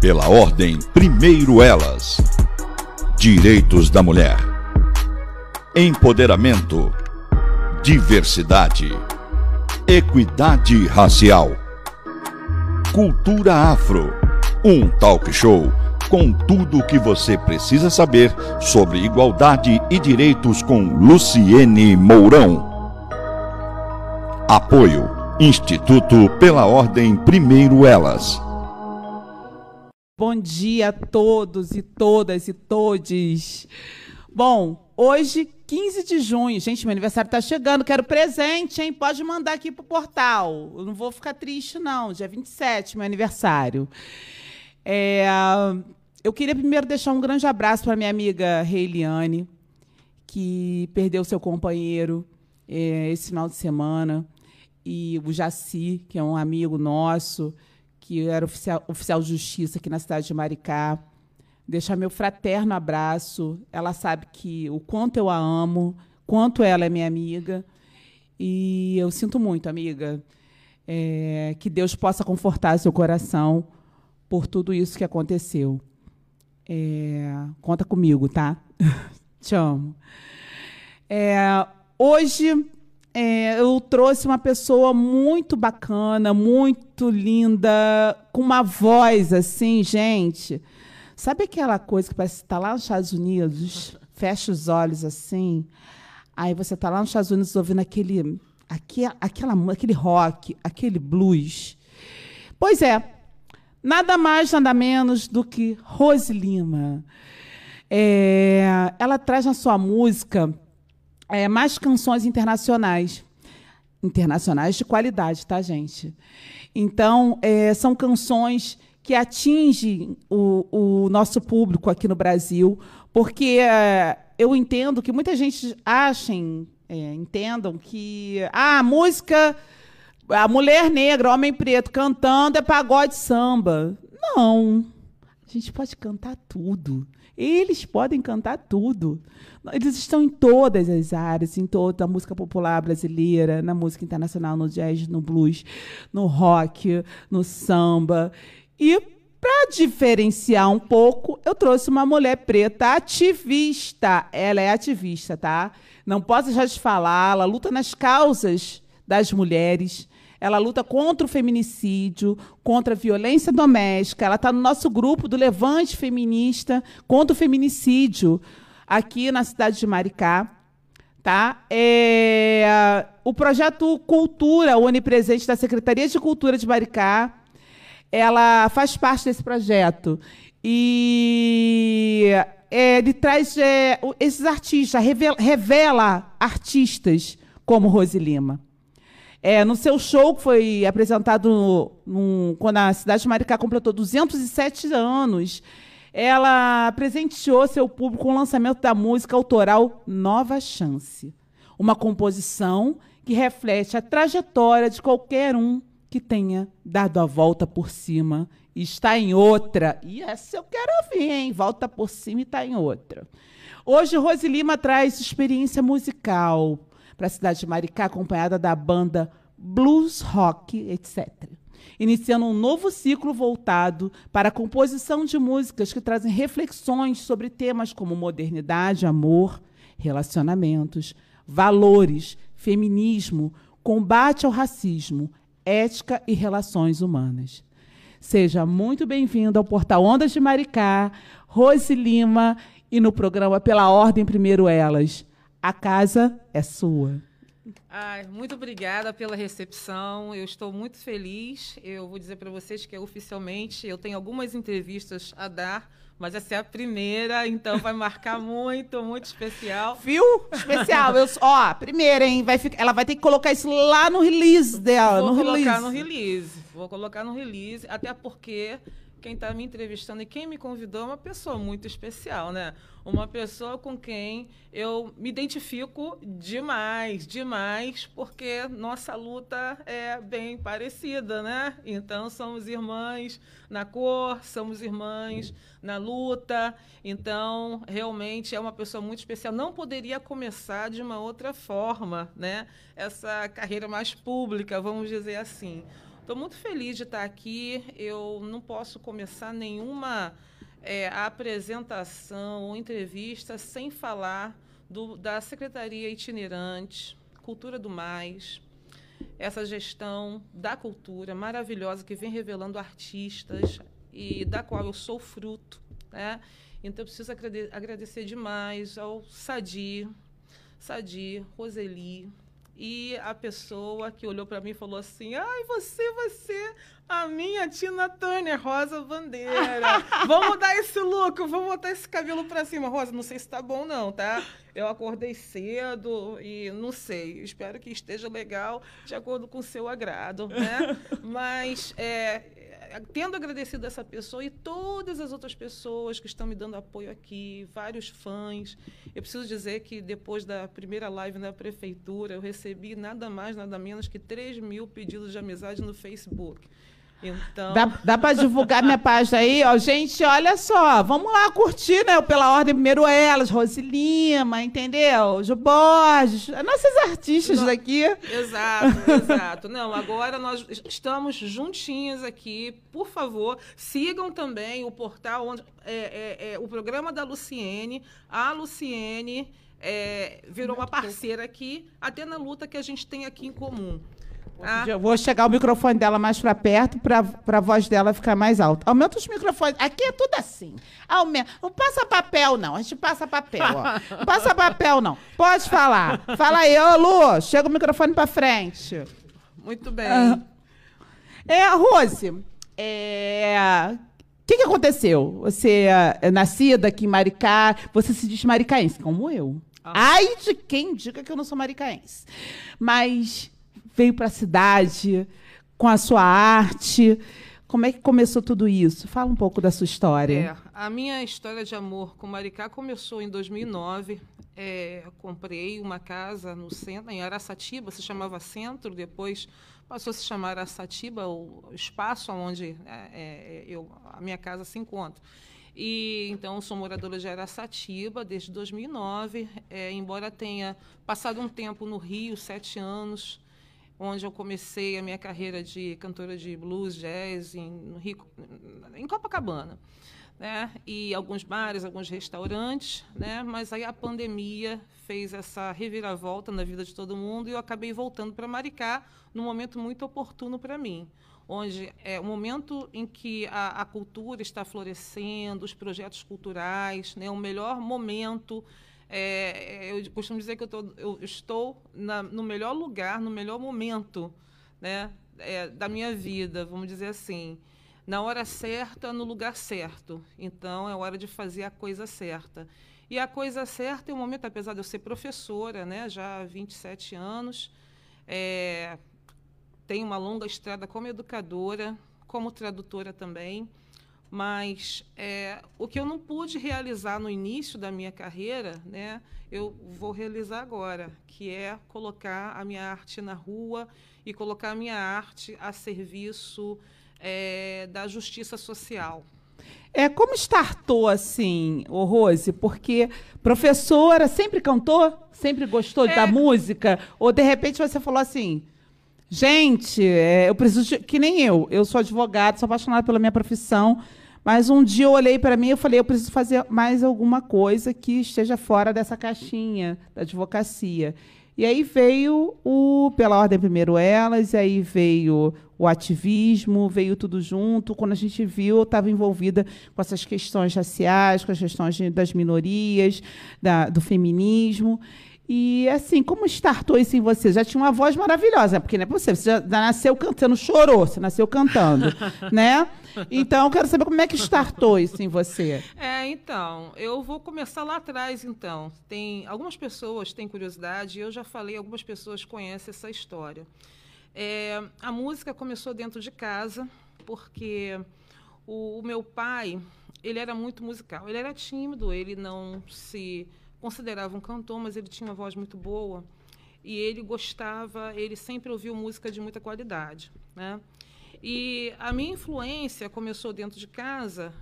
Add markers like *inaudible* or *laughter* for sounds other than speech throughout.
Pela ordem, primeiro elas. Direitos da mulher. Empoderamento. Diversidade. Equidade racial. Cultura afro. Um talk show com tudo o que você precisa saber sobre igualdade e direitos com Luciene Mourão. Apoio Instituto pela Ordem Primeiro Elas. Bom dia a todos e todas e todes. Bom, hoje, 15 de junho, gente, meu aniversário está chegando, quero presente, hein? Pode mandar aqui pro portal. Eu não vou ficar triste, não. Dia 27, meu aniversário. É, eu queria primeiro deixar um grande abraço para minha amiga Reiliane, que perdeu seu companheiro é, esse final de semana, e o Jaci, que é um amigo nosso, que era oficial, oficial de justiça aqui na cidade de Maricá. Deixar meu fraterno abraço. Ela sabe que o quanto eu a amo, quanto ela é minha amiga. E eu sinto muito, amiga. É, que Deus possa confortar seu coração por tudo isso que aconteceu. É, conta comigo, tá? *laughs* Te amo. É, hoje é, eu trouxe uma pessoa muito bacana, muito linda, com uma voz assim, gente. Sabe aquela coisa que parece estar tá lá nos Estados Unidos? Fecha os olhos assim. Aí você está lá nos Estados Unidos ouvindo aquele, aquele, aquela, aquele rock, aquele blues. Pois é, nada mais, nada menos do que Rose Lima. É, ela traz na sua música é, mais canções internacionais. Internacionais de qualidade, tá, gente? Então, é, são canções que atingem o, o, nosso público aqui no Brasil, porque é, eu entendo que muita gente achem, é, entendam que ah, a música a mulher negra, homem preto cantando é pagode samba. Não. A gente pode cantar tudo. Eles podem cantar tudo. Eles estão em todas as áreas, em toda a música popular brasileira, na música internacional, no jazz, no blues, no rock, no samba. E para diferenciar um pouco, eu trouxe uma mulher preta ativista. Ela é ativista, tá? Não posso deixar de falar, ela luta nas causas das mulheres ela luta contra o feminicídio, contra a violência doméstica. Ela está no nosso grupo do Levante Feminista contra o feminicídio, aqui na cidade de Maricá. Tá? É, o projeto Cultura, onipresente da Secretaria de Cultura de Maricá, ela faz parte desse projeto. E é, ele traz é, esses artistas, revela, revela artistas como Rose Lima. É, no seu show, que foi apresentado no, no, quando a cidade de Maricá completou 207 anos, ela presenteou seu público com o lançamento da música autoral Nova Chance. Uma composição que reflete a trajetória de qualquer um que tenha dado a volta por cima e está em outra. E essa eu quero ouvir, hein? Volta por cima e está em outra. Hoje, Rose Lima traz experiência musical para a cidade de Maricá, acompanhada da banda Blues Rock, etc. Iniciando um novo ciclo voltado para a composição de músicas que trazem reflexões sobre temas como modernidade, amor, relacionamentos, valores, feminismo, combate ao racismo, ética e relações humanas. Seja muito bem-vindo ao Portal Ondas de Maricá, Rose Lima e no programa Pela Ordem Primeiro Elas. A casa é sua. Ai, muito obrigada pela recepção. Eu estou muito feliz. Eu vou dizer para vocês que oficialmente eu tenho algumas entrevistas a dar, mas essa é a primeira, então vai marcar *laughs* muito, muito especial. Viu? Especial. Eu, ó, primeira, hein? Vai ficar, ela vai ter que colocar isso lá no release dela. Vou no colocar release. no release. Vou colocar no release, até porque quem está me entrevistando e quem me convidou é uma pessoa muito especial, né? Uma pessoa com quem eu me identifico demais, demais, porque nossa luta é bem parecida, né? Então somos irmãs na cor, somos irmãs na luta. Então, realmente é uma pessoa muito especial. Não poderia começar de uma outra forma, né? Essa carreira mais pública, vamos dizer assim. Estou muito feliz de estar aqui. Eu não posso começar nenhuma é, apresentação ou entrevista sem falar do, da Secretaria Itinerante, Cultura do Mais, essa gestão da cultura maravilhosa que vem revelando artistas e da qual eu sou fruto. Né? Então, eu preciso agradecer demais ao Sadi, Sadi, Roseli, e a pessoa que olhou para mim falou assim: ai, você vai ser a minha Tina Turner, Rosa Bandeira. *laughs* vamos dar esse look, vamos botar esse cabelo para cima. Rosa, não sei se tá bom, não, tá? Eu acordei cedo e não sei. Espero que esteja legal, de acordo com o seu agrado, né? *laughs* Mas é, tendo agradecido essa pessoa e todas as outras pessoas que estão me dando apoio aqui, vários fãs. Eu preciso dizer que depois da primeira live na prefeitura, eu recebi nada mais, nada menos que 3 mil pedidos de amizade no Facebook. Então... Dá, dá para divulgar minha página aí? Ó, gente, olha só, vamos lá curtir, né? Pela ordem, primeiro elas, Rose Lima, entendeu? Ju Borges, nossas artistas Não, aqui. Exato, *laughs* exato. Não, agora nós estamos juntinhas aqui. Por favor, sigam também o portal, onde é, é, é o programa da Luciene. A Luciene é, virou uma parceira aqui, até na luta que a gente tem aqui em comum. Ah. Eu vou chegar o microfone dela mais para perto para a voz dela ficar mais alta. Aumenta os microfones. Aqui é tudo assim. Aumenta. Não passa papel, não. A gente passa papel. Ó. Não passa papel, não. Pode falar. Fala aí, ô Lu. Chega o microfone para frente. Muito bem. Ah. É, Rose, é... o que, que aconteceu? Você é nascida aqui em Maricá, você se diz maricaense, como eu. Ah. Ai de quem diga que eu não sou maricaense. Mas veio para a cidade com a sua arte. Como é que começou tudo isso? Fala um pouco da sua história. É, a minha história de amor com Maricá começou em 2009. É, comprei uma casa no centro, em Araçatiba, se chamava Centro, depois passou a se chamar Araçatiba, o espaço onde é, é, eu, a minha casa se encontra. E então sou moradora de Araçatiba desde 2009, é, embora tenha passado um tempo no Rio, sete anos, onde eu comecei a minha carreira de cantora de blues, jazz em, Rio, em Copacabana. Né? E alguns bares, alguns restaurantes, né? Mas aí a pandemia fez essa reviravolta na vida de todo mundo e eu acabei voltando para Maricá num momento muito oportuno para mim, onde é o momento em que a, a, cultura está florescendo, os projetos culturais, né? O melhor momento é, eu costumo dizer que eu, tô, eu estou na, no melhor lugar, no melhor momento né, é, da minha vida, vamos dizer assim. Na hora certa, no lugar certo. Então, é hora de fazer a coisa certa. E a coisa certa é o momento, apesar de eu ser professora, né, já há 27 anos, é, tenho uma longa estrada como educadora, como tradutora também. Mas é, o que eu não pude realizar no início da minha carreira, né, eu vou realizar agora, que é colocar a minha arte na rua e colocar a minha arte a serviço é, da justiça social. É, como startou assim, o Rose? Porque professora sempre cantou? Sempre gostou é. da música? Ou de repente você falou assim, gente, é, eu preciso de, que nem eu, eu sou advogada, sou apaixonada pela minha profissão, mas um dia eu olhei para mim e falei, eu preciso fazer mais alguma coisa que esteja fora dessa caixinha da advocacia. E aí veio o Pela Ordem Primeiro Elas, e aí veio o ativismo, veio tudo junto. Quando a gente viu, eu estava envolvida com essas questões raciais, com as questões das minorias, da, do feminismo. E assim, como startou isso em você? Já tinha uma voz maravilhosa, porque não é possível, você já nasceu cantando, chorou, você nasceu cantando, *laughs* né? Então, eu quero saber como é que startou isso em você. É, então, eu vou começar lá atrás, então. Tem algumas pessoas têm curiosidade, eu já falei, algumas pessoas conhecem essa história. É, a música começou dentro de casa, porque o, o meu pai, ele era muito musical. Ele era tímido, ele não se considerava um cantor, mas ele tinha uma voz muito boa e ele gostava, ele sempre ouviu música de muita qualidade, né? E a minha influência começou dentro de casa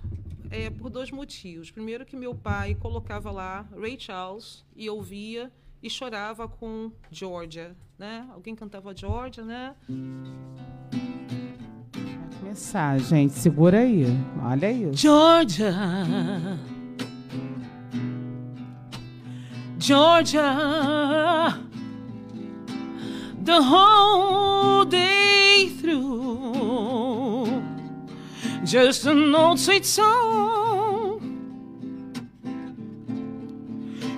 é, por dois motivos. Primeiro que meu pai colocava lá Ray Charles e ouvia e chorava com Georgia, né? Alguém cantava Georgia, né? Começar, gente. Segura aí. Olha aí. Georgia. Georgia. The whole day through. Just an old sweet song.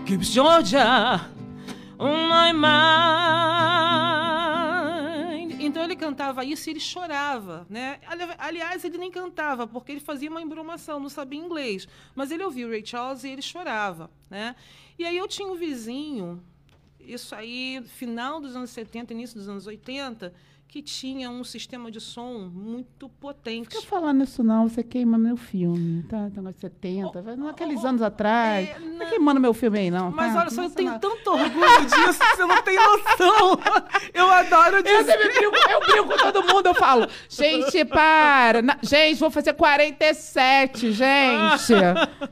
Keeps Georgia on my mind. Então ele cantava isso e ele chorava, né? Ali- Aliás, ele nem cantava, porque ele fazia uma embromação, não sabia inglês. Mas ele ouvia o Ray Charles e ele chorava, né? E aí eu tinha um vizinho, isso aí, final dos anos 70, início dos anos 80, que tinha um sistema de som muito potente. Não fica falando isso não, você queima meu filme, tá? Uns 70, vai- naqueles anos atrás. é, não não. tá queimando meu filme aí, não. Mas tá? olha só, eu tenho tanto orgulho disso que você não tem noção. *laughs* Eu adoro Eu dizer. sempre brinco, eu brinco com todo mundo, eu falo, gente, para. Na- gente, vou fazer 47, gente.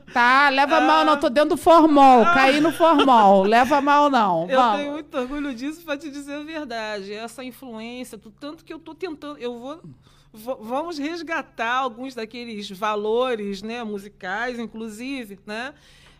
*laughs* Tá? Leva mal, não, tô dentro do formol, caí no formol. Leva mal, não. *laughs* Eu Vamos. tenho muito orgulho disso pra te dizer a verdade. Essa influência, tanto que eu tô tentando, eu vou, vo- vamos resgatar alguns daqueles valores, né, musicais, inclusive, né?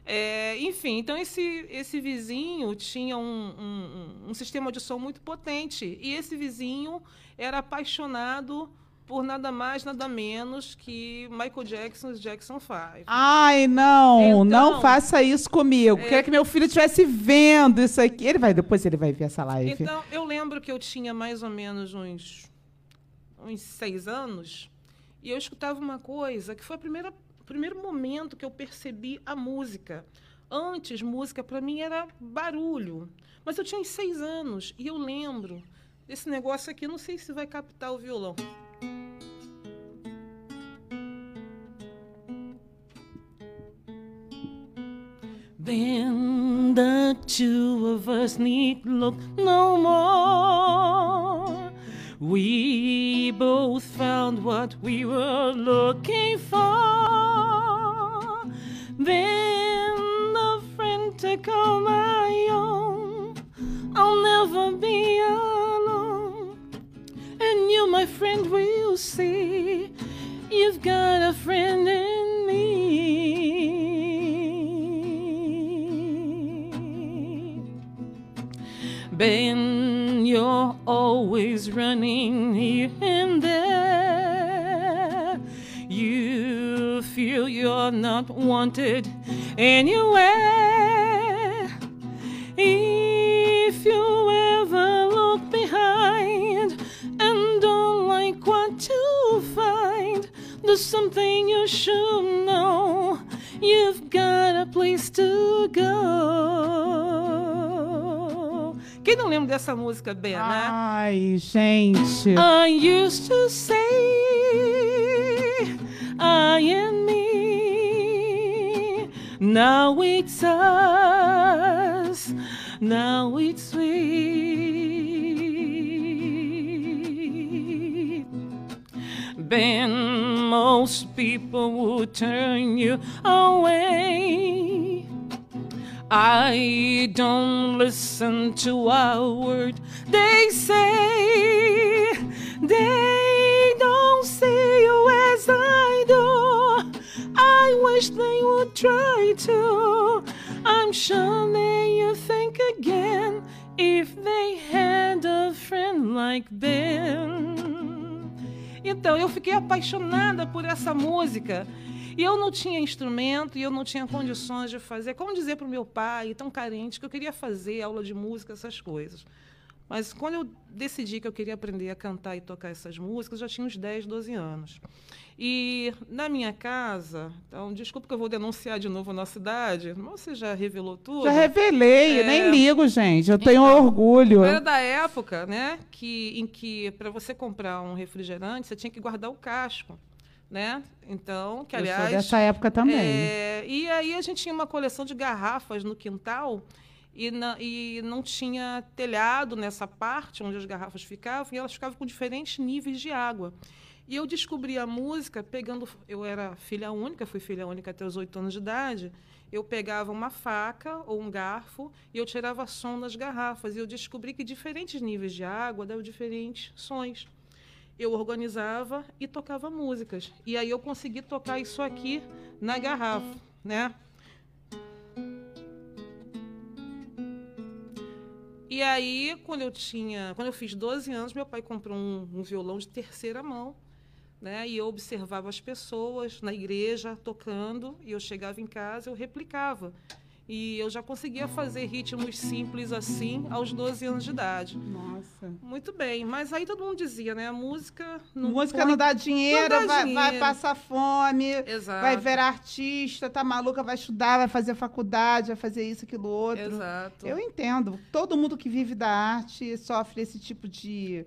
É, enfim, então esse, esse vizinho tinha um- um- um sistema de som muito potente. E esse vizinho era apaixonado por nada mais, nada menos que Michael Jackson e Jackson 5. Ai, não, Então- não faça isso comigo. Queria que meu filho estivesse vendo isso aqui. Ele vai, depois ele vai ver essa live. Então, eu lembro que eu tinha mais ou menos uns, uns seis anos e eu escutava uma coisa que foi a primeira, o primeiro momento que eu percebi a música. Antes, música para mim era barulho. Mas eu tinha uns seis anos e eu lembro desse negócio aqui, não sei se vai captar o violão. Then the two of us need look no more. We both found what we were looking for. Then the friend to call my own. I'll never be alone. And you, my friend, will see you've got a friend Ben, you're always running here and there. You feel you're not wanted anywhere. If you ever look behind and don't like what you find, there's something you should know. You've got a place to go. Quem não lembra dessa música, Ben, né? Ai, gente. I used to say, I and me. Now it's us. Now it's sweet. Ben, most people would turn you away. I don't listen to a word they say. They don't see you as I do. I wish they would try to. I'm sure would think again if they had a friend like Ben. Então, eu fiquei apaixonada por essa música. E eu não tinha instrumento e eu não tinha condições de fazer. Como dizer para o meu pai, tão carente, que eu queria fazer aula de música, essas coisas. Mas quando eu decidi que eu queria aprender a cantar e tocar essas músicas, eu já tinha uns 10, 12 anos. E na minha casa, então, desculpa que eu vou denunciar de novo a nossa idade, mas você já revelou tudo. Já revelei, É. nem ligo, gente. Eu tenho Então, orgulho. Era da época, né, que, em que para você comprar um refrigerante, você tinha que guardar o casco, né? Então, que Eu sou aliás... dessa época também. É, e aí a gente tinha uma coleção de garrafas no quintal e, na- e não tinha telhado nessa parte onde as garrafas ficavam e elas ficavam com diferentes níveis de água. E eu descobri a música pegando. Eu era filha única, fui filha única até os oito anos de idade. Eu pegava uma faca ou um garfo e eu tirava som das garrafas. E eu descobri que diferentes níveis de água davam diferentes sons. Eu organizava e tocava músicas. E aí eu consegui tocar isso aqui na garrafa, né? E aí, quando eu tinha, quando eu fiz 12 anos, meu pai comprou um, um violão de terceira mão, né? E eu observava as pessoas na igreja tocando, e eu chegava em casa, eu replicava. E eu já conseguia fazer ritmos simples assim aos 12 anos de idade. Nossa. Muito bem, mas aí todo mundo dizia, né? A música não Música põe- não dá dinheiro, não dá vai, vai dinheiro. passar fome, Exato. vai virar artista, tá maluca, vai estudar, vai fazer faculdade, vai fazer isso, aquilo, outro. Exato. Eu entendo. Todo mundo que vive da arte sofre esse tipo de.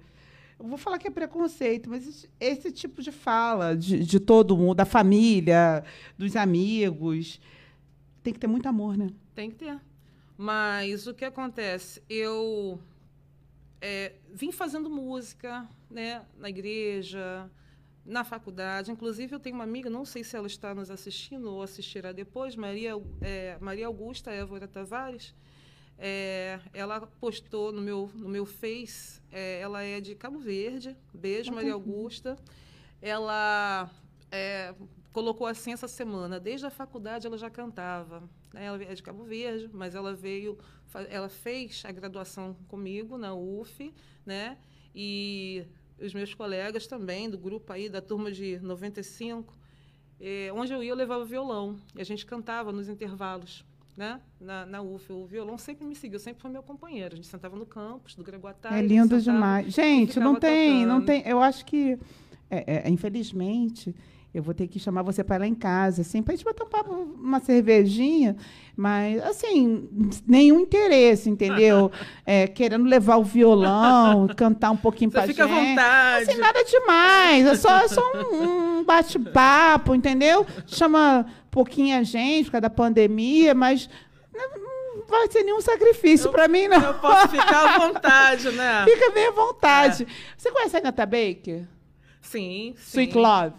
Eu vou falar que é preconceito, mas esse, esse tipo de fala de, de todo mundo, da família, dos amigos. Tem que ter muito amor, né? Tem que ter. Mas o que acontece? Eu é, vim fazendo música né, na igreja, na faculdade. Inclusive, eu tenho uma amiga, não sei se ela está nos assistindo ou assistirá depois, Maria, é, Maria Augusta Évora Tavares. É, ela postou no meu, no meu Face, é, ela é de Cabo Verde. Beijo, Maria Augusta. Ela é, colocou assim essa semana. Desde a faculdade ela já cantava. né? Ela é de Cabo Verde, mas ela veio, ela fez a graduação comigo na UF, né? E os meus colegas também do grupo aí da turma de 95, eh, onde eu ia eu levava violão e a gente cantava nos intervalos. Né? Na, na UF, o violão sempre me seguiu, sempre foi meu companheiro. A gente sentava no campus do Gregoatá. É lindo sentava- demais. Gente, não tem, não tocando. tem. Eu acho que, é, é, infelizmente, eu vou ter que chamar você para lá em casa, assim, para a gente bater um papo, uma cervejinha, mas, assim, nenhum interesse, entendeu? *laughs* É, querendo levar o violão, cantar um pouquinho para fica à gente. vontade. Assim, nada demais, é só, é só um, um bate-papo, entendeu? Chama pouquinha gente por causa da pandemia, mas não vai ser nenhum sacrifício para mim, não. Eu posso ficar à vontade, né? *laughs* Fica bem à vontade. Você conhece a Nata Baker? Sim, sim. Sweet Love.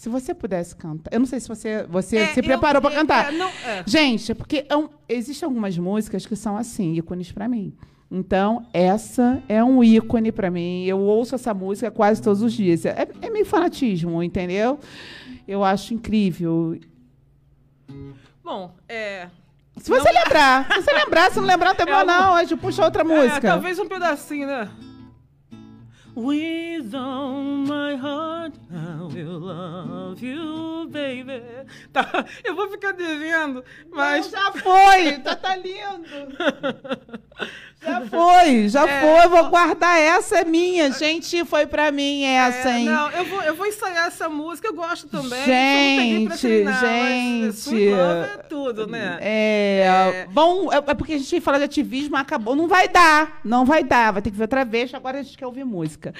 Se você pudesse cantar. Eu não sei se você, você É, se eu- preparou para é, cantar. é, não, é. Gente, é porque é um- existem algumas músicas que são assim, ícones para mim. Então, essa é um ícone para mim. Eu ouço essa música quase todos os dias. É, é meio fanatismo, entendeu? Eu acho incrível. Bom, é. Se você lembrar, *laughs* se você lembrar, se não lembrar, não tem problema, não. A gente puxa outra É, música. talvez um pedacinho, né? With all my heart, I will love you, baby. *laughs* Tá, eu vou ficar devendo, mas. Não, já foi, tá, tá lindo. *laughs* Já foi, já É. foi. Eu vou guardar essa, é minha. Gente, foi pra mim essa, É, hein? não, eu vou, eu vou ensaiar essa música, eu gosto também. Gente, treinar, mas gente. É tudo, né? É, É. bom, é, é porque a gente fala de ativismo, acabou, não vai dar, não vai dar, vai ter que ver outra vez, agora a gente quer ouvir música.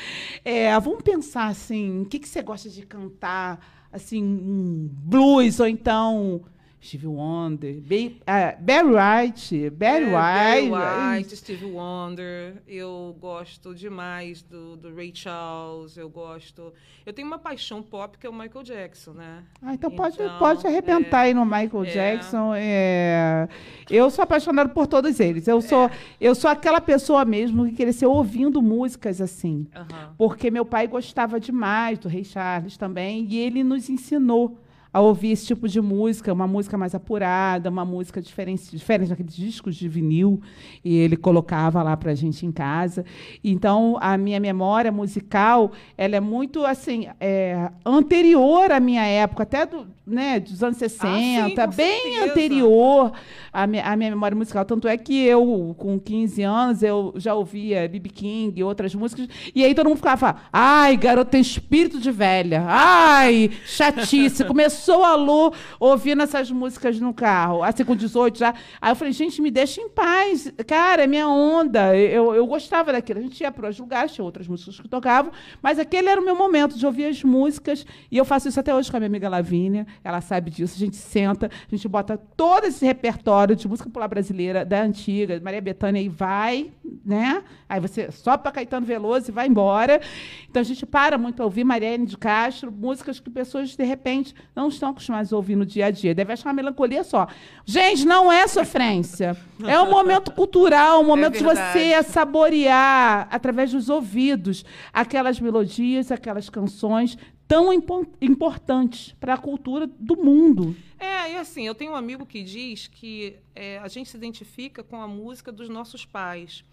É, vamos pensar assim, o que, que você gosta de cantar, assim, blues, ou então Stevie Wonder, Be, ah, Barry White, Barry É, Barry White, White, Stevie Wonder. Eu gosto demais do, do Ray Charles. Eu gosto. Eu tenho uma paixão pop que é o Michael Jackson, né? Ah, então, pode, Então, pode arrebentar é, aí no Michael é. Jackson. é. Eu sou apaixonada por todos eles. Eu sou, eu sou aquela pessoa mesmo que cresceu ouvindo músicas assim. Aham. Porque meu pai gostava demais do Rei Charles também, e ele nos ensinou a ouvir esse tipo de música, uma música mais apurada, uma música diferente, diferente daqueles discos de vinil, e ele colocava lá para a gente em casa. Então, a minha memória musical, ela é muito assim, é, anterior à minha época, até do, né, dos anos 60, com bem certeza. anterior à minha, à minha memória musical. Tanto é que eu, com 15 anos, eu já ouvia B.B. King e outras músicas, e aí todo mundo ficava, ai, garoto, tem espírito de velha, ai, chatice. *laughs* Começou a Lu ouvindo essas músicas no carro, assim, com 18 já. Aí eu falei, gente, me deixa em paz. Cara, é minha onda. Eu, eu gostava daquilo. A gente ia para os lugares, tinha outras músicas que tocavam, mas aquele era o meu momento de ouvir as músicas, e eu faço isso até hoje com a minha amiga Lavínia, ela sabe disso. A gente senta, a gente bota todo esse repertório de música popular brasileira, da antiga, Maria Bethânia, e vai, né? Aí você sobe para Caetano Veloso e vai embora. Então a gente para muito a ouvir Mariane de Castro, músicas que pessoas, de repente, não estão acostumados a ouvir no dia a dia. Deve achar uma melancolia só. Gente, não é sofrência. É um momento cultural, um momento de você saborear, através dos ouvidos, aquelas melodias, aquelas canções tão impo importantes para a cultura do mundo. É, e assim, eu tenho um amigo que diz que é, a gente se identifica com a música dos nossos pais.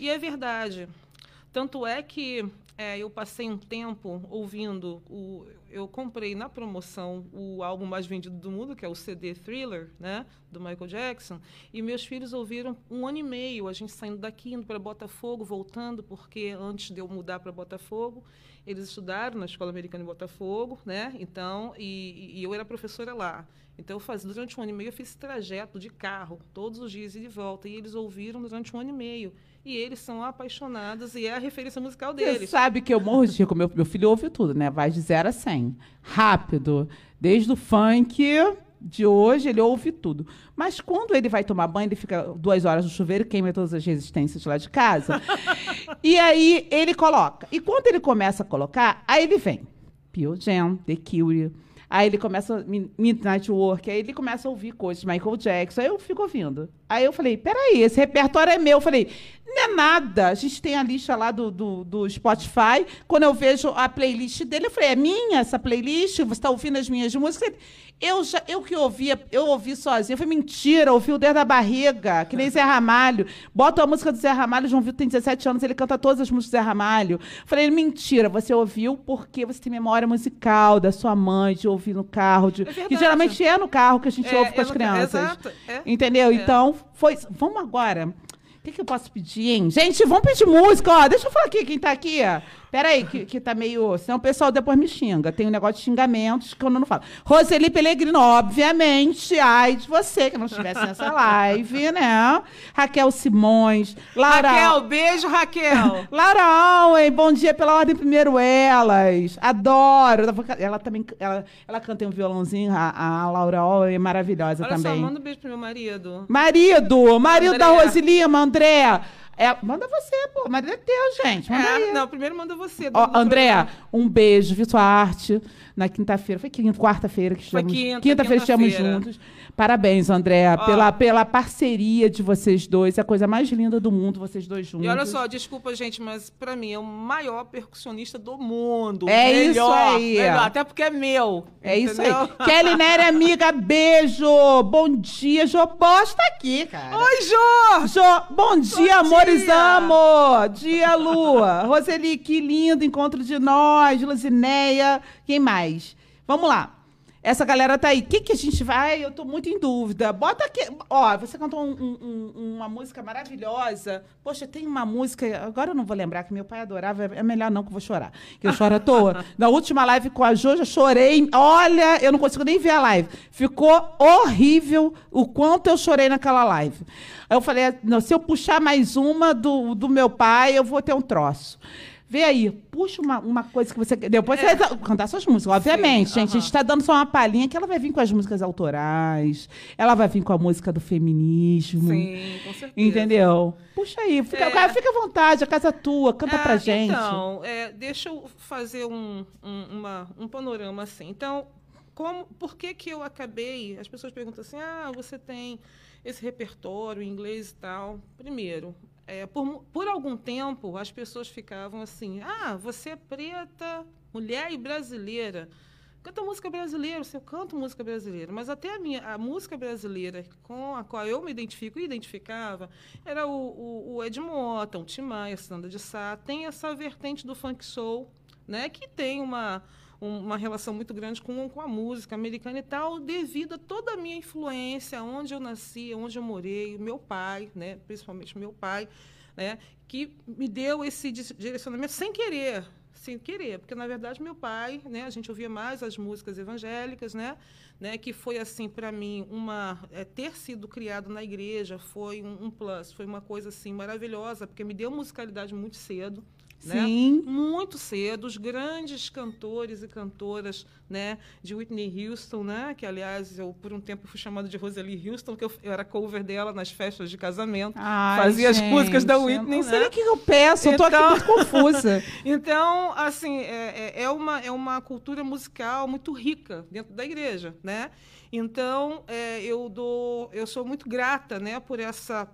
E é verdade. Tanto é que é, eu passei um tempo ouvindo o. Eu comprei na promoção o álbum mais vendido do mundo, que é o CD Thriller, né, do Michael Jackson, e meus filhos ouviram um ano e meio, a gente saindo daqui, indo para Botafogo, voltando, porque antes de eu mudar para Botafogo, eles estudaram na Escola Americana em Botafogo, né? Então, e, e eu era professora lá. Então, eu fazia, durante um ano e meio, eu fiz esse trajeto de carro, todos os dias e de volta, e eles ouviram durante um ano e meio e eles são apaixonados e é a referência musical deles. Você sabe que eu morro de com meu, meu filho ouve tudo, né? Vai de 0 a 100. Rápido. Desde o funk de hoje, ele ouve tudo. Mas quando ele vai tomar banho, ele fica duas horas no chuveiro, queima todas as resistências lá de casa. *laughs* e aí ele coloca. E quando ele começa a colocar, aí ele vem. Pure Jam, The Cure, Aí ele começa Midnight Work, aí ele começa a ouvir coisas, Michael Jackson, aí eu fico ouvindo. Aí eu falei, peraí, esse repertório é meu. Eu falei, não é nada. A gente tem a lista lá do, do, do, Spotify. Quando eu vejo a playlist dele, eu falei, é minha essa playlist? Você está ouvindo as minhas músicas? Eu, já, eu que ouvia, eu ouvi sozinha. Foi mentira, ouvi o dedo da barriga, que nem Zé Ramalho. Bota a música do Zé Ramalho, João Vitor tem 17 anos, ele canta todas as músicas do Zé Ramalho. Falei, mentira, você ouviu porque você tem memória musical da sua mãe, de ouvir no carro. De, é que geralmente é no carro que a gente é, ouve com as crianças. Exato, é, Entendeu? É. Então, foi. Vamos agora. O que, que eu posso pedir, hein? Gente, vamos pedir música, ó. Deixa eu falar aqui quem tá aqui, ó. Peraí, que, que tá meio. Senão o pessoal depois me xinga. Tem um negócio de xingamentos que eu não falo. Roseli Pellegrino, obviamente. Ai de você que não estivesse nessa *laughs* live, né? Raquel Simões. Laura... Raquel, beijo, Raquel. *laughs* Laura Allen, bom dia pela ordem primeiro elas. Adoro. Ela também ela, ela canta um violãozinho, a, a Laura é maravilhosa Olha também. Só, manda um beijo pro meu marido. Marido! Marido André. da Rosilima, André. É, manda você, pô. Mas é teu, gente. Manda é. Não, primeiro manda você. Ó, André, um beijo. Vi sua arte na quinta-feira. Foi quinta, quarta-feira que estamos. Quinta, quinta-feira quinta estamos juntos. Parabéns, André, pela, pela parceria de vocês dois. É a coisa mais linda do mundo, vocês dois juntos. E olha só, desculpa, gente, mas para mim é o maior percussionista do mundo. É melhor, isso aí. Melhor, até porque é meu. É entendeu? isso aí. *laughs* Kelly Nery, amiga, beijo. Bom dia, Jô Bosta tá aqui, cara. Oi, Jô! Jô, bom dia, bom amores, dia. amo. Dia, Lua. Roseli, que lindo encontro de nós. Luzineia, quem mais? Vamos lá. Essa galera tá aí. O que, que a gente vai? Eu tô muito em dúvida. Bota aqui. Ó, você cantou um, um, uma música maravilhosa. Poxa, tem uma música. Agora eu não vou lembrar, que meu pai adorava. É melhor não que eu vou chorar. Que eu choro à toa. *laughs* Na última live com a Joja, chorei. Olha, eu não consigo nem ver a live. Ficou horrível o quanto eu chorei naquela live. Aí eu falei: não, se eu puxar mais uma do, do meu pai, eu vou ter um troço. Vê aí, puxa uma, uma coisa que você. Depois é. você vai cantar suas músicas, obviamente, Sim, gente. Uh -huh. A gente está dando só uma palhinha que ela vai vir com as músicas autorais, ela vai vir com a música do feminismo. Sim, com certeza. Entendeu? Puxa aí, fica, é. fica à vontade, a casa é tua, canta pra gente. Então, é, deixa eu fazer um, um, uma, um panorama assim. Então, como, por que, que eu acabei. As pessoas perguntam assim: ah, você tem esse repertório inglês e tal. Primeiro, é, por, por algum tempo, as pessoas ficavam assim: ah, você é preta, mulher e brasileira. Canta música brasileira, você canta música brasileira. Mas até a, minha, a música brasileira com a qual eu me identifico e identificava era o, o, o Ed Mota, o Tim Maia, Sandra de Sá. Tem essa vertente do funk soul, né, que tem uma, uma relação muito grande com, com a música americana e tal, devido a toda a minha influência, onde eu nasci, onde eu morei, meu pai, né, principalmente meu pai, né, que me deu esse direcionamento sem querer, sem querer, porque na verdade meu pai, né, a gente ouvia mais as músicas evangélicas, né, né, que foi assim para mim uma é, ter sido criado na igreja foi um, um plus, foi uma coisa assim maravilhosa, porque me deu musicalidade muito cedo, Sim. Né? Muito cedo, os grandes cantores e cantoras né, de Whitney Houston, né, que, aliás, eu por um tempo fui chamada de Rosalie Houston, que eu, eu era cover dela nas festas de casamento. Ai, fazia gente, as músicas da eu Whitney, Não sei né? o que eu peço, eu tô Então- aqui muito confusa. *laughs* Então, assim, é, é- é uma, é uma cultura musical muito rica dentro da igreja, né? Então, é, eu dou, eu sou muito grata, né, por essa,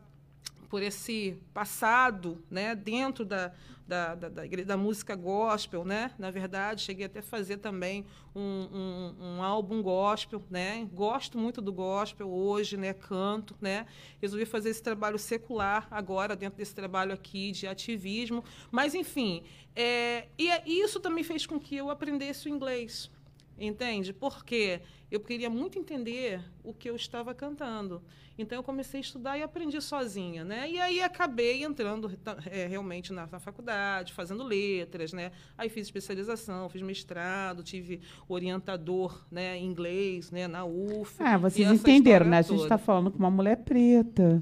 por esse passado, né, dentro da da, da, da, da música gospel, né? Na verdade, cheguei até a fazer também um, um, um álbum gospel, né? Gosto muito do gospel hoje, né? Canto, né? Resolvi fazer esse trabalho secular agora dentro desse trabalho aqui de ativismo, mas enfim, é, e é- isso também fez com que eu aprendesse o inglês, entende? Porque eu queria muito entender o que eu estava cantando. Então eu comecei a estudar e aprendi sozinha, né? E aí acabei entrando é, realmente na, na faculdade, fazendo letras, né? Aí fiz especialização, fiz mestrado, tive orientador, né, em inglês, né, na UF. E vocês entenderam, né? A gente está falando com uma mulher preta,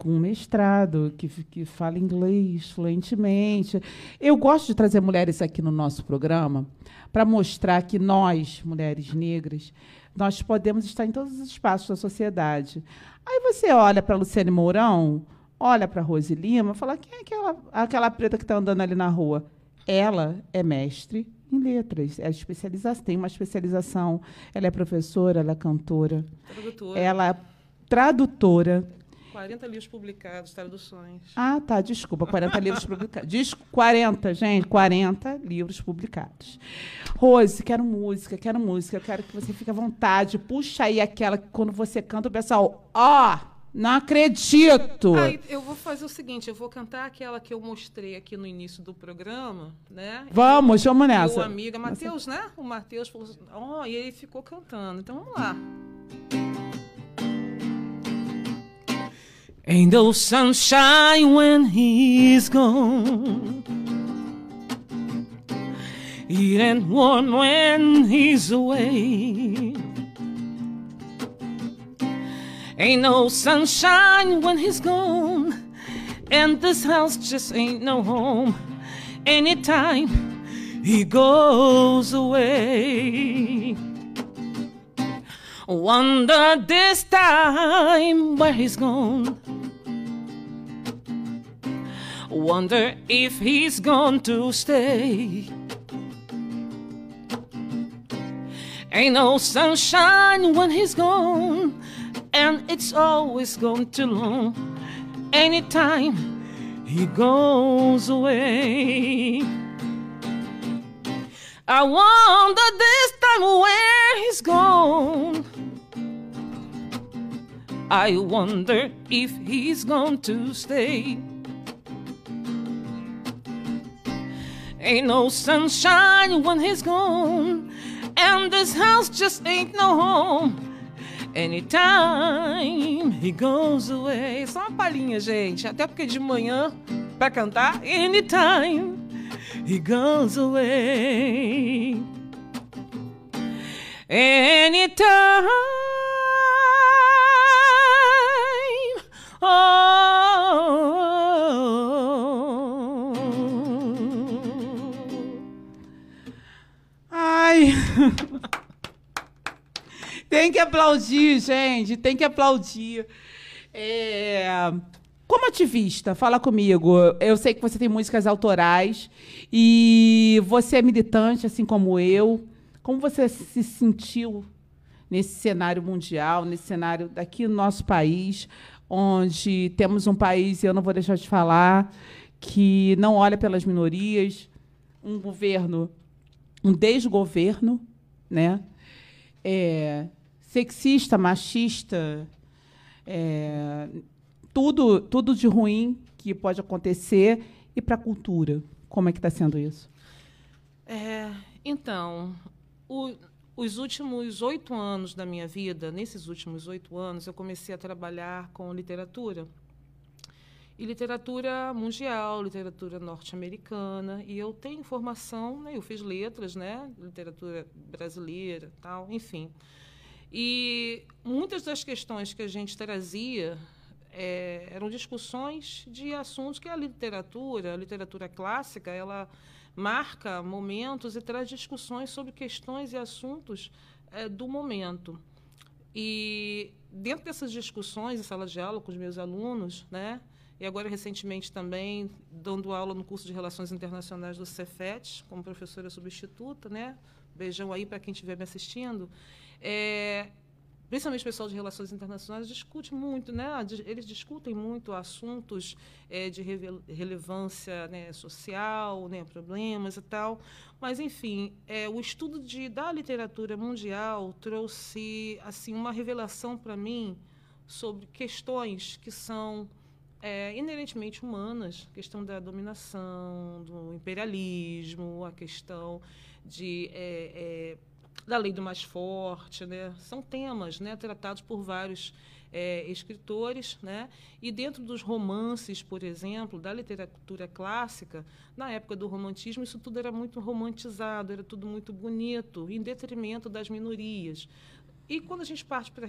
com mestrado, que, que fala inglês fluentemente. Eu gosto de trazer mulheres aqui no nosso programa para mostrar que nós, mulheres negras, nós podemos estar em todos os espaços da sociedade. Aí você olha para Luciane Mourão, olha para Rose Lima, fala quem é aquela, aquela preta que está andando ali na rua? Ela é mestre em letras, é especialização, tem uma especialização, ela é professora, ela é cantora, Tradutora, ela é tradutora. 40 livros publicados, traduções. Ah, tá, desculpa, 40 *laughs* livros publicados. Diz 40, gente, 40 livros publicados. Rose, quero música, quero música, eu quero que você fique à vontade. Puxa aí aquela que quando você canta, o pessoal, ó, não acredito. Aí, eu vou fazer o seguinte, eu vou cantar aquela que eu mostrei aqui no início do programa, né? Vamos, vamos nessa. o amigo, Matheus, né? O Matheus falou assim, ó, e ele ficou cantando. Então vamos lá. Ain't no sunshine when he's gone. It ain't warm when he's away. Ain't no sunshine when he's gone. And this house just ain't no home. Anytime he goes away. Wonder this time where he's gone. Wonder if he's going to stay. Ain't no sunshine when he's gone, and it's always gone too long. Anytime he goes away. I wonder this time where he's gone. I wonder if he's going to stay. Ain't no sunshine when he's gone, and this house just ain't no home. Anytime he goes away. Só uma palhinha, gente. Até porque de manhã, pra cantar, anytime he goes away. Anytime. Oh. Tem que aplaudir, gente, tem que aplaudir. É, Como ativista, fala comigo. Eu sei que você tem músicas autorais e você é militante, assim como eu. Como você se sentiu nesse cenário mundial, nesse cenário daqui no nosso país, onde temos um país, e eu não vou deixar de falar, que não olha pelas minorias, um governo um desgoverno, né? É, sexista, machista, é, tudo, tudo de ruim que pode acontecer e para a cultura. Como é que está sendo isso? É, então, o- os últimos oito anos da minha vida, nesses últimos oito anos, eu comecei a trabalhar com literatura. E literatura mundial, literatura norte-americana. E eu tenho formação, né, eu fiz letras, né? Literatura brasileira, tal, enfim. E muitas das questões que a gente trazia é, eram discussões de assuntos que a literatura, a literatura clássica, ela marca momentos e traz discussões sobre questões e assuntos é, do momento. E dentro dessas discussões em sala de aula com os meus alunos, né, e agora recentemente também dando aula no curso de Relações Internacionais do Cefet, como professora substituta, né? Beijão aí para quem estiver me assistindo. É, principalmente o pessoal de relações internacionais, discute muito, né? Eles discutem muito assuntos é, de relevância né, social, né, problemas e tal. Mas, enfim, é, o estudo de, da literatura mundial trouxe assim uma revelação para mim sobre questões que são é, inerentemente humanas, a questão da dominação, do imperialismo, a questão de é, é da lei do mais forte, né? São temas, né, tratados por vários é, escritores, né? E dentro dos romances, por exemplo, da literatura clássica, na época do romantismo, isso tudo era muito romantizado, era tudo muito bonito, em detrimento das minorias. E quando a gente parte para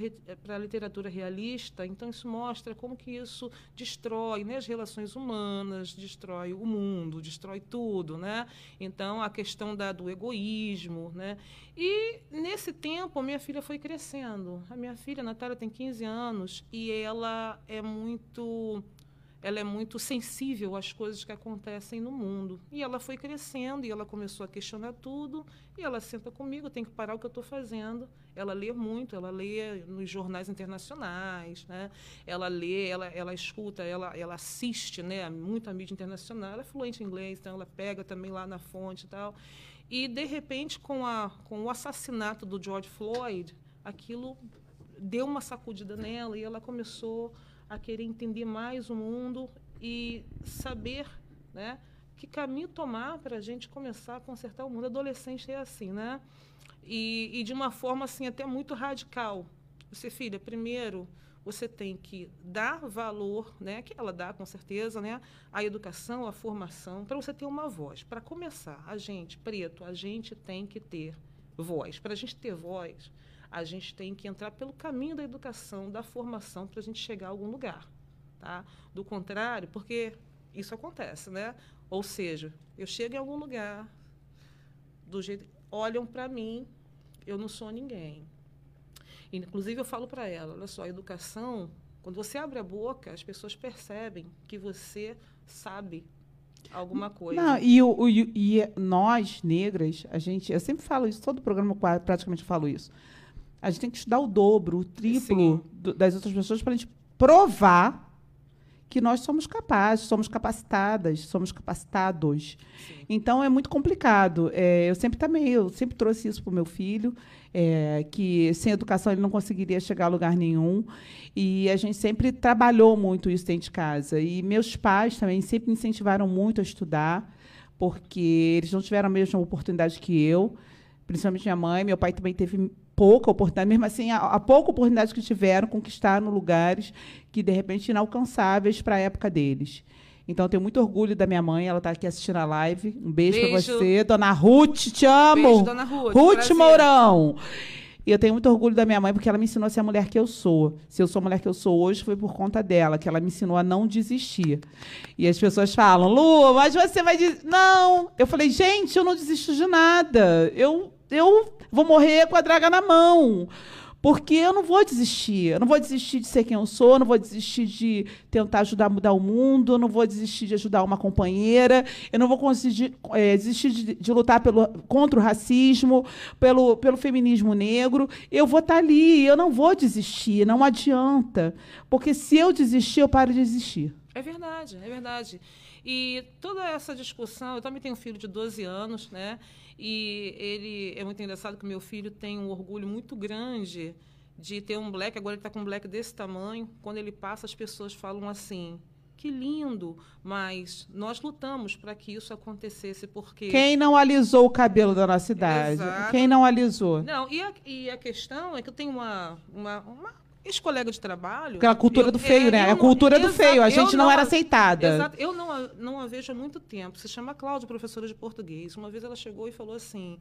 a literatura realista, então isso mostra como que isso destrói né, as relações humanas, destrói o mundo, destrói tudo. Né? Então, a questão da, do egoísmo. Né? E, nesse tempo, a minha filha foi crescendo. A minha filha, Natália, tem 15 anos e ela é muito ela é muito sensível às coisas que acontecem no mundo. E ela foi crescendo e ela começou a questionar tudo. E ela senta comigo, tem que parar o que eu estou fazendo. Ela lê muito, ela lê nos jornais internacionais, né? ela lê, ela, ela escuta, ela, ela assiste né? muita mídia internacional. Ela é fluente em inglês, então ela pega também lá na fonte e tal. E, de repente, com, a, com o assassinato do George Floyd, aquilo deu uma sacudida nela e ela começou a querer entender mais o mundo e saber né, que caminho tomar para a gente começar a consertar o mundo. Adolescente é assim, né? E, e de uma forma assim até muito radical. Você, filha, primeiro você tem que dar valor, né, que ela dá com certeza, né, à educação, à formação, para você ter uma voz. Para começar, a gente, preto, a gente tem que ter voz. Para a gente ter voz, a gente tem que entrar pelo caminho da educação, da formação, para a gente chegar a algum lugar. Tá? Do contrário, porque isso acontece, né? Ou seja, eu chego em algum lugar, do jeito olham para mim, eu não sou ninguém. Inclusive, eu falo para ela: olha só, a educação, quando você abre a boca, as pessoas percebem que você sabe alguma coisa. Não, e, o, o, e nós, negras, a gente, eu sempre falo isso, todo programa praticamente falo isso a gente tem que estudar o dobro, o triplo do, das outras pessoas para a gente provar que nós somos capazes, somos capacitadas, somos capacitados. Sim. Então é muito complicado. É, eu sempre também, eu sempre trouxe isso para o meu filho, é, que sem educação ele não conseguiria chegar a lugar nenhum. E a gente sempre trabalhou muito isso dentro de casa. E meus pais também sempre me incentivaram muito a estudar, porque eles não tiveram a mesma oportunidade que eu principalmente minha mãe, meu pai também teve pouca oportunidade, mesmo assim, a, a pouca oportunidade que tiveram, conquistaram lugares que, de repente, inalcançáveis para a época deles. Então, eu tenho muito orgulho da minha mãe, ela está aqui assistindo a live. Um beijo, beijo. para você, dona Ruth, te amo. Beijo, dona Ruth. Ruth Mourão. E eu tenho muito orgulho da minha mãe, porque ela me ensinou a ser a mulher que eu sou. Se eu sou a mulher que eu sou hoje, foi por conta dela, que ela me ensinou a não desistir. E as pessoas falam, Lu, mas você vai dizer. Não! Eu falei, gente, eu não desisto de nada. Eu eu vou morrer com a draga na mão. Porque eu não vou desistir. Eu não vou desistir de ser quem eu sou, não vou desistir de tentar ajudar a mudar o mundo, não vou desistir de ajudar uma companheira, eu não vou conseguir, é, desistir de, de, lutar pelo, contra o racismo, pelo, pelo feminismo negro. Eu vou estar tá ali, eu não vou desistir, não adianta. Porque se eu desistir, eu paro de existir. É verdade, é verdade. E toda essa discussão, eu também tenho um filho de 12 anos, né? E ele é muito engraçado que meu filho tem um orgulho muito grande de ter um black. Agora ele está com um black desse tamanho. Quando ele passa, as pessoas falam assim: que lindo, mas nós lutamos para que isso acontecesse, porque... Quem não alisou o cabelo da nossa cidade? Exato. Quem não alisou? Não, e a, e a questão é que eu tenho uma, uma, uma ex-colega de trabalho. Aquela cultura eu, do feio, é, né? A cultura do feio. A gente não, não, era aceitada. Exato. Eu não a, não a vejo há muito tempo. Se chama Cláudia, professora de português. Uma vez ela chegou e falou assim: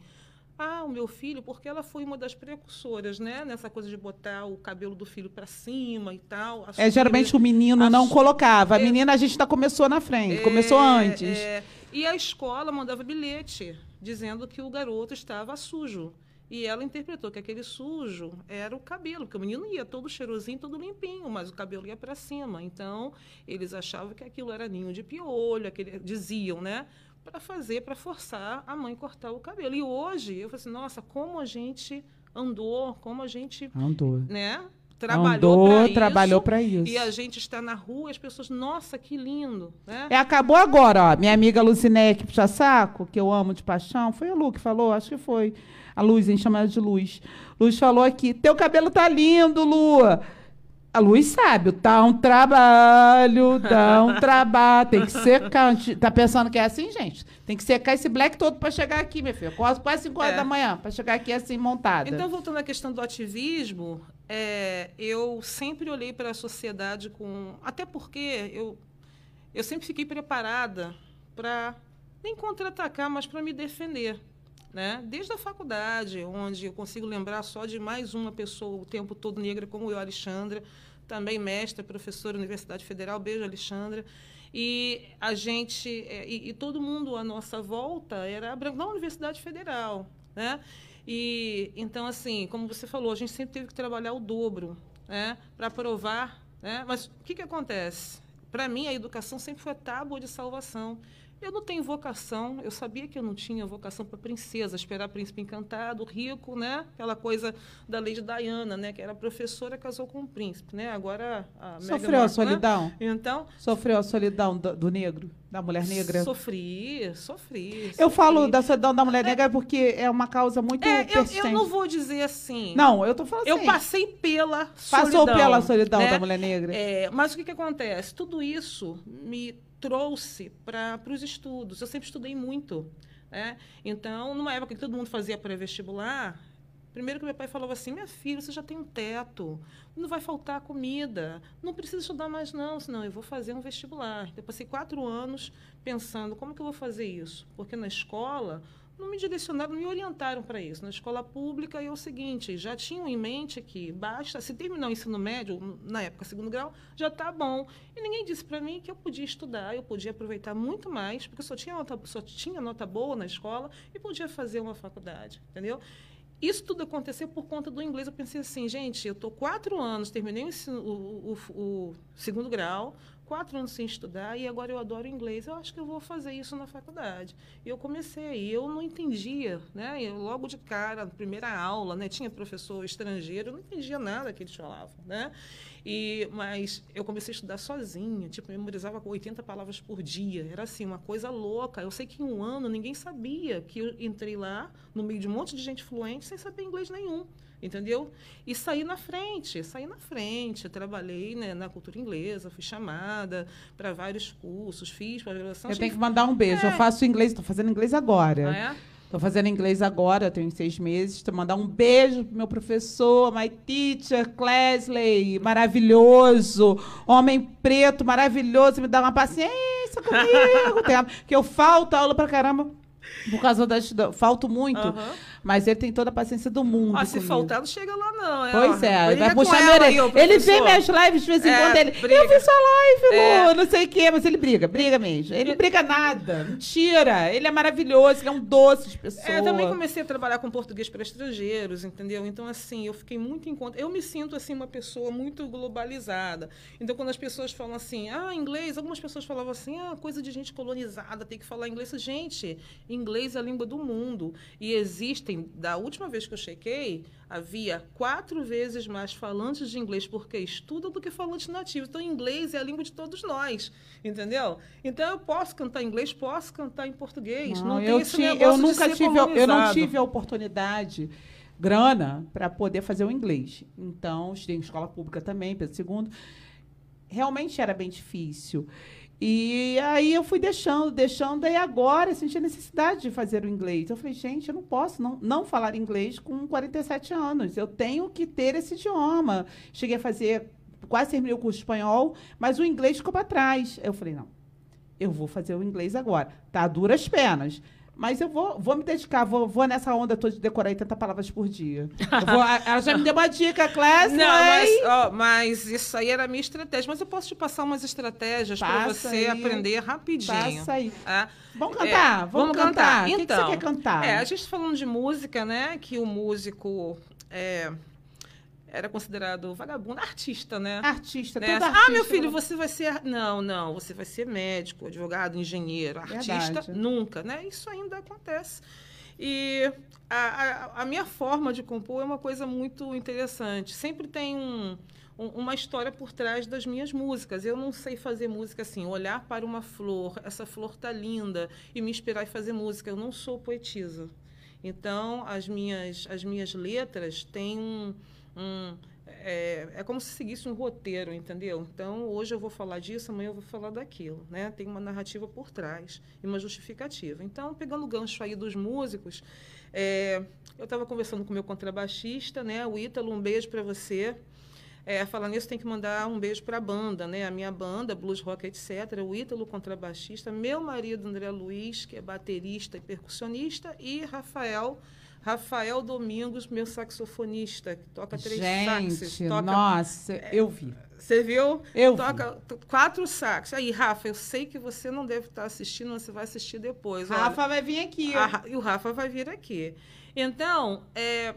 Ah, o meu filho, porque ela foi uma das precursoras, né? Nessa coisa de botar o cabelo do filho para cima e tal. É, geralmente o menino não colocava. A é, menina a gente tá, começou na frente, é, começou antes. É, e a escola mandava bilhete dizendo que o garoto estava sujo. E ela interpretou que aquele sujo era o cabelo, que o menino ia todo cheirosinho, todo limpinho, mas o cabelo ia para cima. Então, eles achavam que aquilo era ninho de piolho, aquele, diziam, né? Para fazer, para forçar a mãe cortar o cabelo. E hoje, eu falei assim, nossa, como a gente andou, como a gente. Andou. Né? Trabalhou para isso. trabalhou para isso. E a gente está na rua, as pessoas, nossa, que lindo, né? É, acabou agora, ó. Minha amiga Lucineque Puxa Saco, que eu amo de paixão, foi a Lu que falou, acho que foi. A Luz, a gente chama ela de Luz. Luz falou aqui: teu cabelo tá lindo, Lua. A Luz sabe, tá um trabalho, dá um *laughs* trabalho, tem que secar. Tá pensando que é assim, gente? Tem que secar esse black todo para chegar aqui, minha filha. Quase, quase 5 horas é. da manhã, para chegar aqui assim, montada. Então, voltando à questão do ativismo, é, eu sempre olhei para a sociedade com. Até porque eu, eu sempre fiquei preparada para nem contra-atacar, mas para me defender né? Desde a faculdade, onde eu consigo lembrar só de mais uma pessoa o tempo todo negra, como eu, Alexandra, também mestra, professora da Universidade Federal, beijo, Alexandra. E a gente, é, e, e todo mundo à nossa volta era branco, na Universidade Federal, né? E então, assim, como você falou, a gente sempre teve que trabalhar o dobro, né? Para provar, né? Mas o que que acontece? Para mim, a educação sempre foi a tábua de salvação. Eu não tenho vocação, eu sabia que eu não tinha vocação para princesa, esperar príncipe encantado, rico, né? Aquela coisa da lei de Diana, né? Que era professora, casou com um príncipe, né? Agora a Sofreu a solidão? Né? Então... Sofreu a solidão do, do, negro, da mulher negra? Sofri, sofri. Eu sofri. falo da solidão da mulher negra porque é uma causa muito é, eu, eu, não vou dizer assim. Não, eu tô falando assim. Eu passei pela solidão. Passou pela solidão né? da mulher negra. É, mas o que, que acontece? Tudo isso me trouxe para os estudos. Eu sempre estudei muito. Né? Então, numa época que todo mundo fazia pré-vestibular, primeiro que meu pai falava assim: minha filha, você já tem um teto, não vai faltar comida, não precisa estudar mais, não, senão eu vou fazer um vestibular. Eu passei quatro anos pensando: como que eu vou fazer isso? Porque na escola não me direcionaram, não me orientaram para isso. Na escola pública é o seguinte, já tinham em mente que basta, se terminar o ensino médio, na época segundo grau, já está bom. E ninguém disse para mim que eu podia estudar, eu podia aproveitar muito mais, porque eu só tinha nota, só tinha nota boa na escola e podia fazer uma faculdade, entendeu? Isso tudo aconteceu por conta do inglês. Eu pensei assim, gente, eu estou quatro anos, terminei o, ensino, o, o, o segundo grau, quatro anos sem estudar e agora eu adoro inglês. Eu acho que eu vou fazer isso na faculdade. E eu comecei, eu não entendia, né? Eu, logo de cara, na primeira aula, né? Tinha professor estrangeiro, eu não entendia nada que eles falavam, né? E, mas eu comecei a estudar sozinha, tipo, memorizava 80 palavras por dia. Era assim, uma coisa louca. Eu sei que em um ano ninguém sabia que eu entrei lá, no meio de um monte de gente fluente, sem saber inglês nenhum entendeu? E saí na frente, saí na frente. Eu trabalhei né, na cultura inglesa, fui chamada para vários cursos, fiz pós-graduação. Eu tenho que mandar um beijo. É. Eu faço inglês, estou fazendo inglês agora. Ah, é? Estou fazendo inglês agora, tenho seis meses. Estou mandar um beijo pro meu professor, my teacher, Clesley, maravilhoso. Homem preto, maravilhoso. Me dá uma paciência comigo. *laughs* que eu falto aula pra caramba por causa da. Falto muito. Uhum. Mas ele tem toda a paciência do mundo. Ah, se faltar, não chega lá, não. É, pois é, vai puxar meu aí, Ele vê minhas lives de vez em é, quando. Ele, briga. eu vi sua live, é. Lu, não sei o quê, mas ele briga, briga mesmo. Ele não briga nada. Mentira. Ele é maravilhoso, ele é um doce de pessoa. É, eu também comecei a trabalhar com português para estrangeiros, entendeu? Então, assim, eu fiquei muito em conta. Eu me sinto, assim, uma pessoa muito globalizada. Então, quando as pessoas falam assim, ah, inglês, algumas pessoas falavam assim, ah, coisa de gente colonizada, tem que falar inglês. Gente, inglês é a língua do mundo. E existem da última vez que eu chequei, havia quatro vezes mais falantes de inglês porque estudam do que falantes nativos. Então, inglês é a língua de todos nós, entendeu? Então, eu posso cantar inglês, posso cantar em português. Não, não eu, tinha, eu nunca tive, eu não tive a oportunidade grana para poder fazer o inglês. Então, estudei em escola pública também, Pedro segundo. Realmente era bem difícil. E aí eu fui deixando, deixando, e agora senti a necessidade de fazer o inglês. Eu falei, gente, eu não posso não, não falar inglês com 47 anos. Eu tenho que ter esse idioma. Cheguei a fazer, quase terminei o curso de espanhol, mas o inglês ficou para trás. Eu falei, não, eu vou fazer o inglês agora. Tá duras penas. Mas eu vou, vou me dedicar, vou, vou nessa onda toda de decorar 80 palavras por dia. Vou- ela já me deu uma dica, Clécia. Não, mas, ó, mas isso aí era a minha estratégia. Mas eu posso te passar umas estratégias para você aí. aprender rapidinho. Passa aí. tá? Vamos cantar? Vamos cantar. O que que Então, você quer cantar? É, a gente falando de música, né? Que o músico é, era considerado vagabundo, artista, né? Artista, Né? todo Ah, artista. meu filho, você vai ser. Não, não, você vai ser médico, advogado, engenheiro, artista, Verdade. nunca, né? Isso ainda acontece. E a, a, a minha forma de compor é uma coisa muito interessante. Sempre tem um, um- uma história por trás das minhas músicas. Eu não sei fazer música assim, olhar para uma flor, essa flor tá linda, e me inspirar e fazer música. Eu não sou poetisa. Então, as minhas, as minhas letras têm um. Um- é, é como se seguisse um roteiro, entendeu? Então, hoje eu vou falar disso, amanhã eu vou falar daquilo, né? Tem uma narrativa por trás e uma justificativa. Então, pegando o gancho aí dos músicos, é, eu estava conversando com meu contrabaixista, né? O Ítalo, um beijo para você. É, falando nisso, tem que mandar um beijo para a banda, né? A minha banda, Blues Rock, etc. O Ítalo, contrabaixista. Meu marido, André Luiz, que é baterista e percussionista. E Rafael, Rafael Domingos, meu saxofonista, que toca três. Gente, Toca, nossa, eu vi. Você viu? Eu vi. Toca t- quatro saxos. Aí, Rafa, eu sei que você não deve estar assistindo, você vai assistir depois. Olha, Rafa vai vir aqui. a e o Rafa vai vir aqui. Então, é,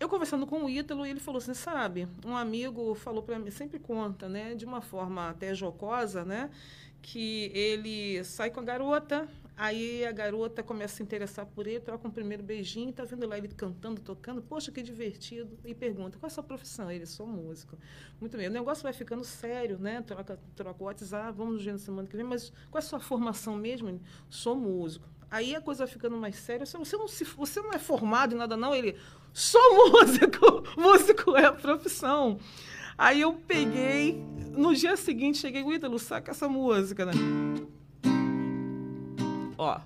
eu conversando com o Ítalo, ele falou assim, sabe, um amigo falou para mim, sempre conta, né, de uma forma até jocosa, né, que ele sai com a garota, aí a garota começa a se interessar por ele, troca um primeiro beijinho, tá vendo lá ele cantando, tocando, poxa, que divertido, e pergunta, qual é a sua profissão? Ele, sou músico. Muito bem, o negócio vai ficando sério, né, troca, troca o WhatsApp, vamos no dia na semana que vem, mas qual é a sua formação mesmo? Sou músico. Aí a coisa vai ficando mais séria. Você, não, se, você não é formado em nada, não? Ele, sou *laughs* músico. Músico é a profissão. Aí eu peguei, no dia seguinte, cheguei, Ítalo, saca essa música, né? Ó.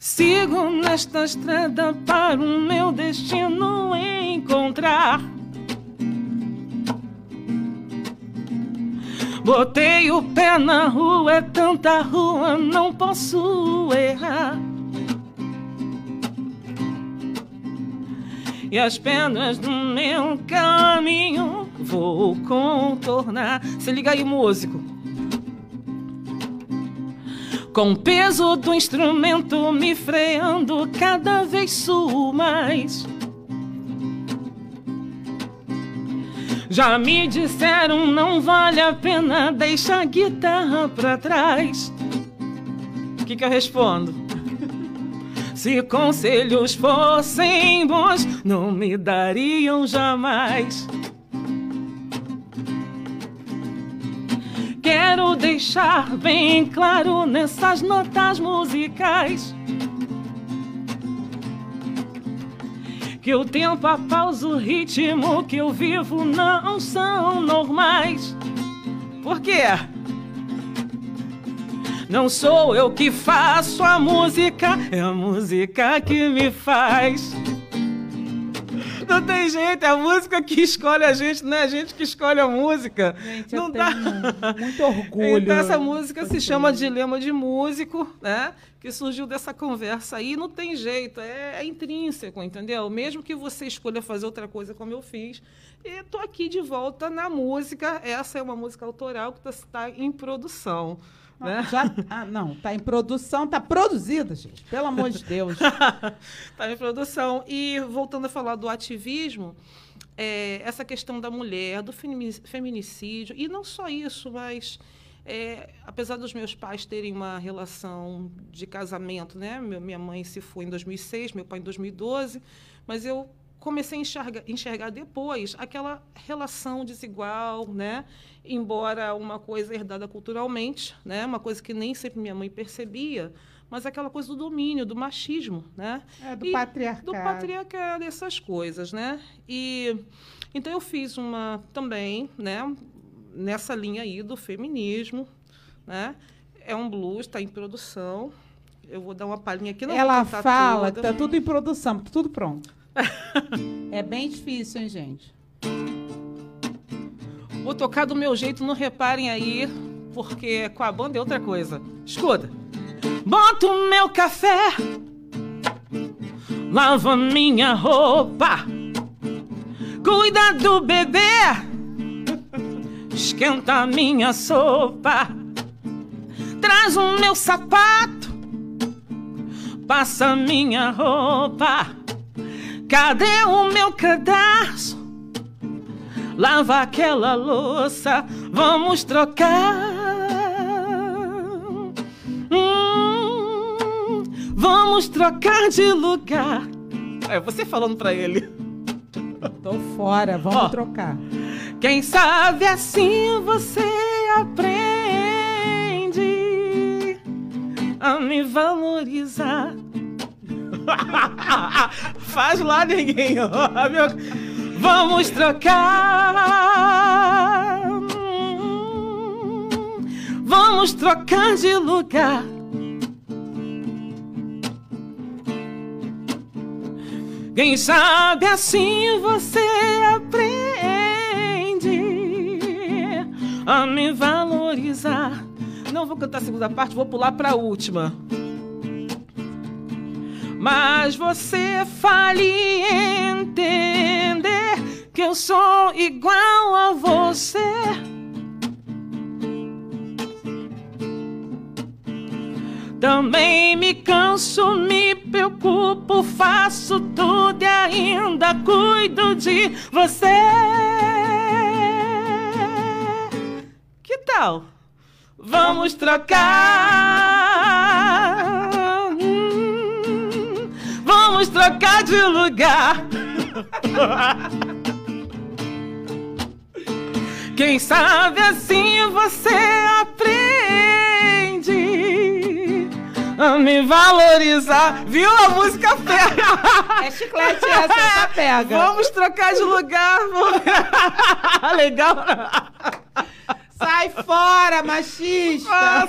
Sigo nesta estrada para o meu destino encontrar. Botei o pé na rua, é tanta rua, não posso errar. E as pedras do meu caminho vou contornar. Se liga aí, músico. Com o peso do instrumento me freando, cada vez suo mais. Já me disseram não vale a pena deixar a guitarra pra trás. O que, que eu respondo? *laughs* Se conselhos fossem bons, não me dariam jamais. Quero deixar bem claro nessas notas musicais que o tempo, a pausa, o ritmo que eu vivo não são normais. Por quê? Não sou eu que faço a música, é a música que me faz. Não tem jeito, é a música que escolhe a gente, não é a gente que escolhe a música. Gente, não eu dá. tenho muito orgulho. Então, essa música se chama Dilema de Músico, né? Que surgiu dessa conversa aí. Não tem jeito, é, é intrínseco, entendeu? Mesmo que você escolha fazer outra coisa como eu fiz. E tô aqui de volta na música. Essa é uma música autoral que está em produção. Né? Já, ah, não, tá em produção, tá produzida, gente. Pelo amor de Deus. Está *laughs* em produção. E voltando a falar do ativismo, é, essa questão da mulher, do femi- feminicídio, e não só isso, mas é, apesar dos meus pais terem uma relação de casamento, né? Meu- minha mãe se foi em 2006, meu pai em 2012, mas eu comecei a enxergar, enxergar depois aquela relação desigual, né? Embora uma coisa herdada culturalmente, né? Uma coisa que nem sempre minha mãe percebia, mas aquela coisa do domínio, do machismo, né? É, do E patriarcado. Do patriarcado, essas coisas, né? E então eu fiz uma também, né? Nessa linha aí do feminismo, né? É um blues, está em produção. Eu vou dar uma palhinha aqui. Não Ela fala que toda. tá tudo em produção, tá tudo pronto. É bem difícil, hein, gente? Vou tocar do meu jeito, não reparem aí, porque com a banda é outra coisa. Escuta. Boto meu café lava minha roupa, cuida do bebê, esquenta minha sopa, traz o meu sapato, passa minha roupa. Cadê o meu cadastro? Lava aquela louça, vamos trocar. Hum, vamos trocar de lugar. É você falando pra ele. Tô fora, vamos Ó. trocar. Quem sabe assim você aprende a me valorizar. *laughs* Faz lá, neguinho. *laughs* Meu- Vamos trocar. Vamos trocar de lugar. Quem sabe assim você aprende a me valorizar. Não vou cantar a segunda parte, vou pular para a última. Mas você fale entender que eu sou igual a você. Também me canso, me preocupo, faço tudo e ainda cuido de você. Que tal? Vamos trocar. Vamos trocar de lugar. Quem sabe assim você aprende a me valorizar. Viu? A música pega. É chiclete essa, essa pega. Vamos trocar de lugar. *laughs* Legal. Sai fora, machista!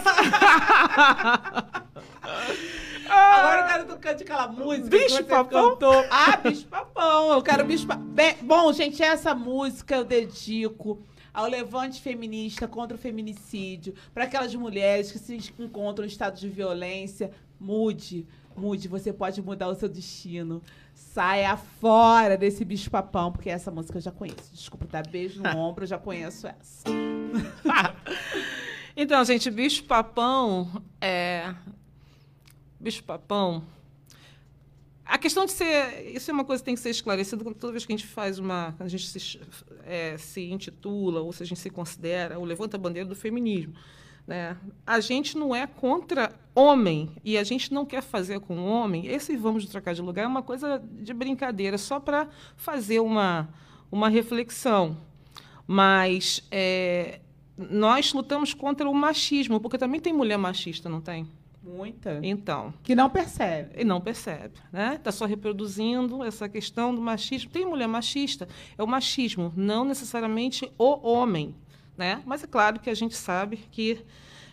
Agora eu quero que tu cante aquela música Bicho papão? cantou. Ah, bicho papão. Eu quero bicho papão. Bom, gente, essa música eu dedico ao levante feminista contra o feminicídio, para aquelas mulheres que se encontram em estado de violência. Mude, mude, você pode mudar o seu destino. Saia fora desse bicho papão, porque essa música eu já conheço. Desculpa, dar beijo no ombro, eu já conheço essa. *laughs* Então, gente, bicho papão é. Bicho papão. A questão de ser. Isso é uma coisa que tem que ser esclarecida toda vez que a gente faz uma. A gente se, é, se intitula, ou se a gente se considera, ou levanta a bandeira do feminismo. Né? A gente não é contra homem e a gente não quer fazer com homem. Esse vamos trocar de lugar é uma coisa de brincadeira, só para fazer uma, uma reflexão. Mas é, nós lutamos contra o machismo, porque também tem mulher machista, não tem? Muita. Então, Que não percebe. e não percebe, né? Está só reproduzindo essa questão do machismo. Tem mulher machista, é o machismo, não necessariamente o homem, né? Mas é claro que a gente sabe que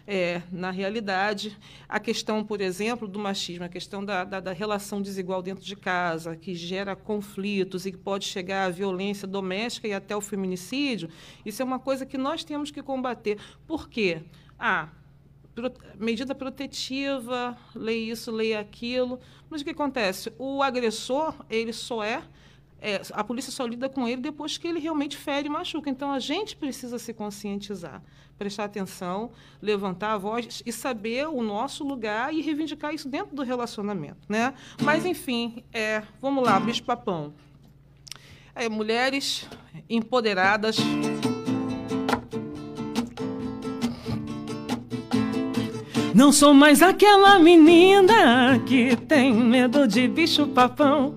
é, na realidade, a questão, por exemplo, do machismo, a questão da, da, da relação desigual dentro de casa, que gera conflitos e que pode chegar à violência doméstica e até o feminicídio, isso é uma coisa que nós temos que combater. Por quê? Ah, pro- medida protetiva, lei isso, lei aquilo. Mas o que acontece? O agressor, ele só é, é, a polícia só lida com ele depois que ele realmente fere e machuca. Então a gente precisa se conscientizar, prestar atenção, levantar a voz e saber o nosso lugar e reivindicar isso dentro do relacionamento, né? Mas enfim, é, vamos lá, bicho papão. É, mulheres empoderadas. Não sou mais aquela menina que tem medo de bicho papão.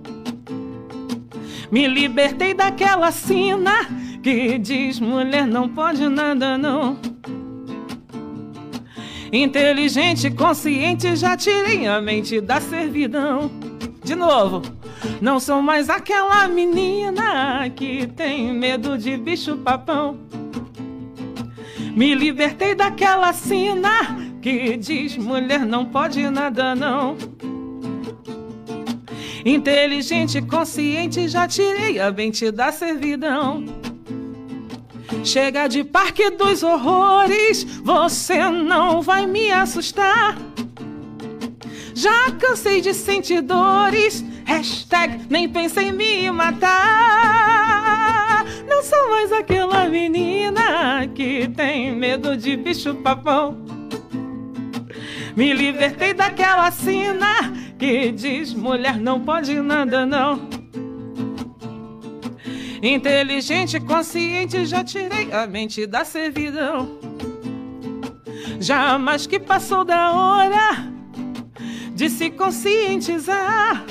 Me libertei daquela sina que diz mulher não pode nada não. Inteligente, consciente, já tirei a mente da servidão. De novo, não sou mais aquela menina que tem medo de bicho papão. Me libertei daquela sina que diz mulher não pode nada não. Inteligente, consciente, já tirei a mente da servidão. Chega de parque dos horrores, você não vai me assustar. Já cansei de sentir dores, Hashtag nem pensei em me matar. Não sou mais aquela menina que tem medo de bicho papão. Me libertei daquela sina que diz mulher não pode nada não. Inteligente, consciente, já tirei a mente da servidão. Jamais que passou da hora de se conscientizar.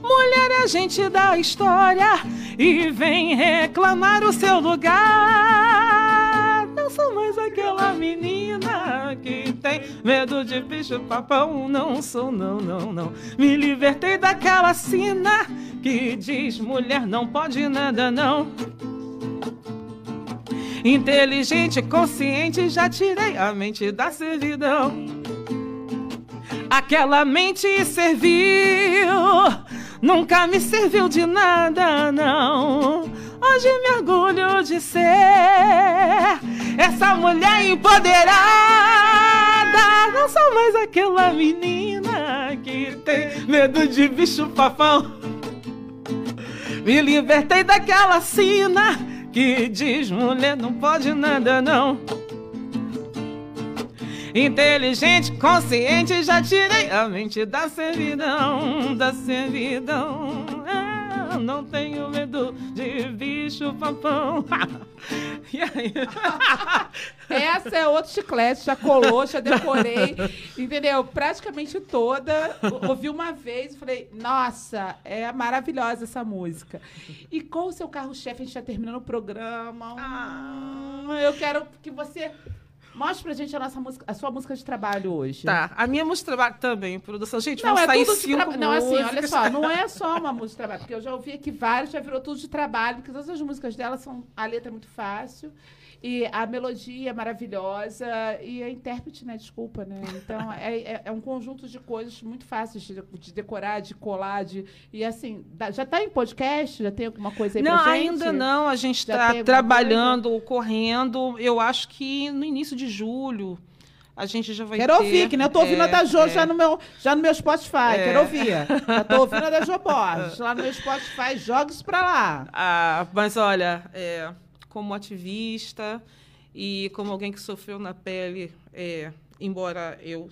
Mulher é gente da história e vem reclamar o seu lugar. Não sou mais aquela menina que tem medo de bicho papão. Não sou, não, não, não. Me libertei daquela sina que diz mulher não pode nada, não. Inteligente, consciente, já tirei a mente da servidão. Aquela mente serviu, nunca me serviu de nada, não. Hoje me orgulho de ser essa mulher empoderada. Não sou mais aquela menina que tem medo de bicho papão. Me libertei daquela sina que diz mulher não pode nada não. Inteligente, consciente, já tirei a mente da servidão, da servidão. Eu não tenho medo de bicho papão. *laughs* E aí? *laughs* Essa é outro chiclete, já colou, já decorei, entendeu? Praticamente toda. Ouvi uma vez e falei, nossa, é maravilhosa essa música. E com o seu carro-chefe, a gente já terminando o programa. Ah. Eu quero que você Mostre pra gente a nossa música, a sua música de trabalho hoje. Tá, a minha música de trabalho também, produção. Gente, não, é sair tudo cinco tra... Não, assim, olha só, *laughs* não é só uma música de trabalho, porque eu já ouvi aqui vários, já virou tudo de trabalho, porque todas as músicas dela são. A letra é muito fácil. E a melodia é maravilhosa e a intérprete, né? Desculpa, né? Então, é, é, é um conjunto de coisas muito fáceis de, de, decorar, de colar, de... E, assim, já está em podcast? Já tem alguma coisa aí não, pra gente? Ainda não. A gente está trabalhando, coisa? correndo. Eu acho que no início de julho a gente já vai Quero ter, ouvir, que nem eu tô ouvindo é, a da Jo é. já, no meu, já no meu Spotify. É. Quero ouvir. Já tô ouvindo a da Jo Borges. Lá no meu Spotify, joga isso pra lá. Ah, mas olha, é, como ativista e como alguém que sofreu na pele, é, embora eu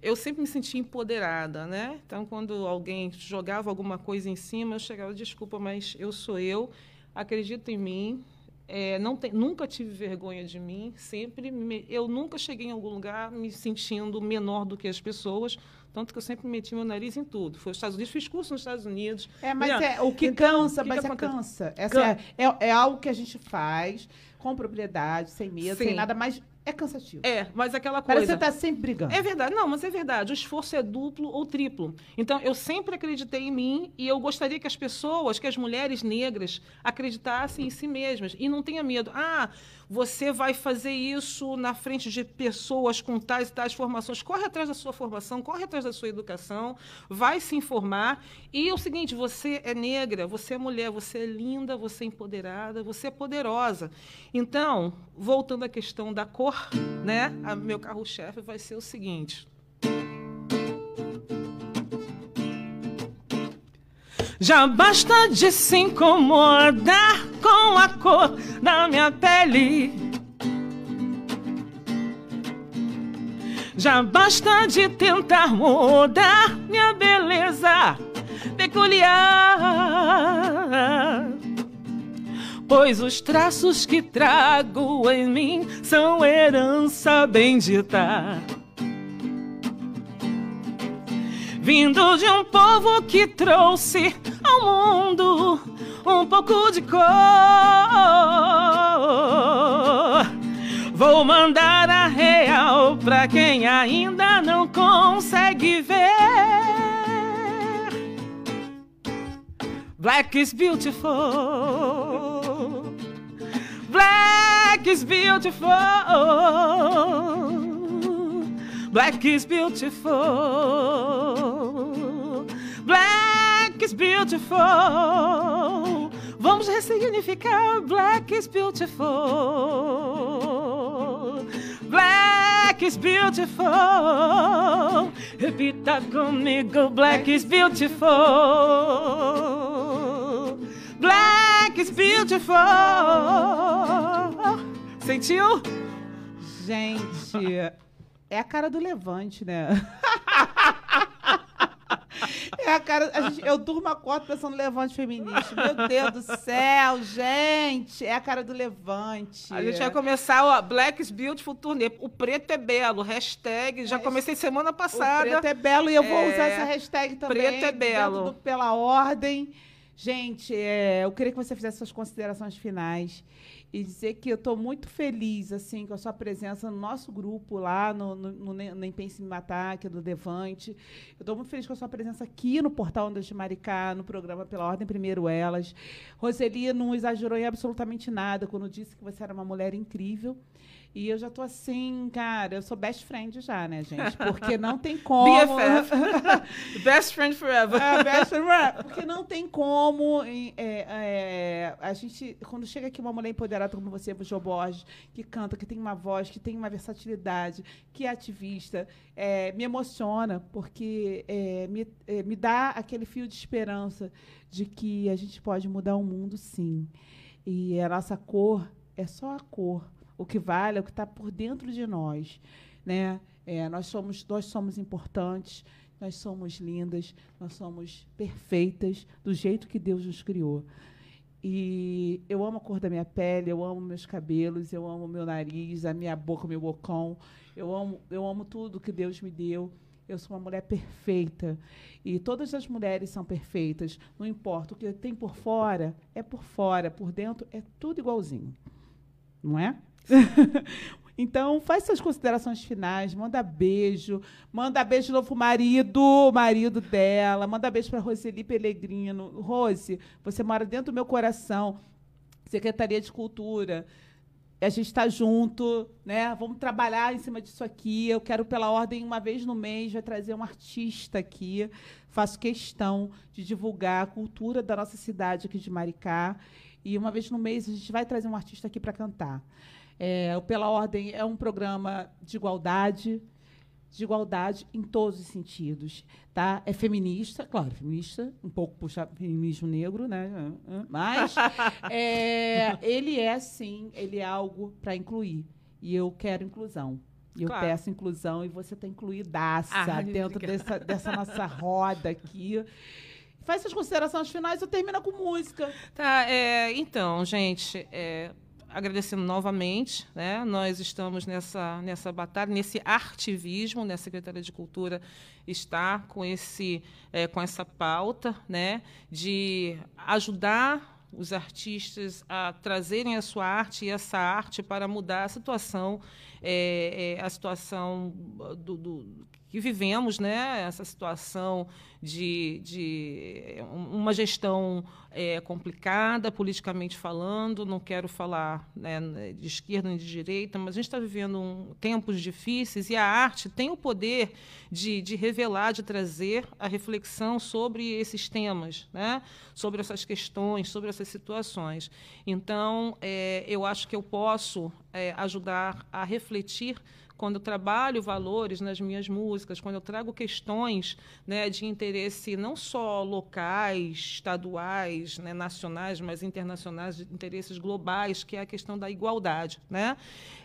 eu sempre me senti empoderada, né? Então, quando alguém jogava alguma coisa em cima, eu chegava, desculpa, mas eu sou eu, acredito em mim, é, não tem, nunca tive vergonha de mim, sempre me, eu nunca cheguei em algum lugar me sentindo menor do que as pessoas, tanto que eu sempre meti meu nariz em tudo. Foi os Estados Unidos, fiz curso nos Estados Unidos. É, mas é, o que então, cansa, que mas que é cansa. Essa é, é, é, algo que a gente faz com propriedade, sem medo, Sim. sem nada, mas é cansativo. É, mas aquela coisa. Parece que você está sempre brigando. É verdade. Não, mas é verdade. O esforço é duplo ou triplo. Então, eu sempre acreditei em mim e eu gostaria que as pessoas, que as mulheres negras, acreditassem em si mesmas. E não tenha medo. Ah, você vai fazer isso na frente de pessoas com tais e tais formações. Corre atrás da sua formação, corre atrás da sua educação, vai se informar. E é o seguinte: você é negra, você é mulher, você é linda, você é empoderada, você é poderosa. Então, voltando à questão da cor, né? A, meu carro-chefe vai ser o seguinte. Já basta de se incomodar com a cor da minha pele. Já basta de tentar mudar minha beleza peculiar. Pois os traços que trago em mim são herança bendita vindo de um povo que trouxe ao mundo um pouco de cor. Vou mandar a real pra quem ainda não consegue ver. Black is beautiful. Black is beautiful. Black is beautiful. Is beautiful. Vamos ressignificar. Black is beautiful. Black is beautiful. Repita comigo, black is beautiful. Black is beautiful. Sentiu? Gente, é a cara do Levante, né? *laughs* É a cara. A gente, eu durmo acordo pensando no levante feminista. Meu Deus do céu, gente! É a cara do levante. A gente vai começar o Black is Beautiful turnê. O preto é belo. Hashtag. Já comecei semana passada. O preto é belo e eu vou é... usar essa hashtag também. Preto é belo. Pela ordem. Gente, é, eu queria que você fizesse suas considerações finais e dizer que eu estou muito feliz assim com a sua presença no nosso grupo lá no, no, no Nem Pense em Me Matar, que é do Devante. Eu estou muito feliz com a sua presença aqui no Portal Ondas de Maricá, no programa Pela Ordem Primeiro Elas. Roseli não exagerou em absolutamente nada quando disse que você era uma mulher incrível. E eu já tô assim, cara, eu sou best friend já, né, gente? Porque não tem *laughs* como. BFF. *laughs* best friend forever. É, best friend forever. Porque não tem como. É, é, a gente, quando chega aqui uma mulher empoderada como você, Jo Borges, que canta, que tem uma voz, que tem uma versatilidade, que é ativista, é, me emociona, porque é, me, é, me dá aquele fio de esperança de que a gente pode mudar o mundo, sim. E a nossa cor é só a cor o que vale é o que está por dentro de nós. Né? É, nós, somos, nós somos importantes, nós somos lindas, nós somos perfeitas do jeito que Deus nos criou. E eu amo a cor da minha pele, eu amo meus cabelos, eu amo meu nariz, a minha boca, o meu bocão. Eu amo, eu amo tudo que Deus me deu. Eu sou uma mulher perfeita. E todas as mulheres são perfeitas. Não importa. O que tem por fora é por fora. Por dentro é tudo igualzinho. Não é? *laughs* Então, faz suas considerações finais, manda beijo, manda beijo novo marido, marido dela, manda beijo para Roseli Pellegrino. Rose, você mora dentro do meu coração. Secretaria de Cultura. A gente está junto, né? Vamos trabalhar em cima disso aqui. Eu quero, pela ordem, uma vez no mês, vai trazer um artista aqui. Faço questão de divulgar a cultura da nossa cidade aqui de Maricá. E uma vez no mês a gente vai trazer um artista aqui para cantar. É, o Pela Ordem é um programa de igualdade, de igualdade em todos os sentidos. Tá? É feminista, claro, feminista, um pouco puxa feminismo negro, né? Mas *laughs* é, ele é, sim, ele é algo para incluir. E eu quero inclusão. E eu claro. peço inclusão e você está incluidaça ah, dentro dessa, dessa nossa roda aqui. Faz suas considerações finais, eu termino com música. Tá, é, então, gente, é, agradecendo novamente, né? Nós estamos nessa nessa batalha, nesse artivismo, né? A Secretaria de Cultura está com esse é, com essa pauta, né? De ajudar os artistas a trazerem a sua arte e essa arte para mudar a situação, é, é, a situação do, do, que vivemos, né? Essa situação de, de uma gestão é, complicada, politicamente falando. Não quero falar né, de esquerda nem de direita, mas a gente está vivendo um, tempos difíceis e a arte tem o poder de, de revelar, de trazer a reflexão sobre esses temas, né? sobre essas questões, sobre essas situações. Então, é, eu acho que eu posso é, ajudar a refletir quando eu trabalho valores nas minhas músicas, quando eu trago questões né, de interesse não só locais, estaduais, né, nacionais, mas internacionais, de interesses globais, que é a questão da igualdade. Né?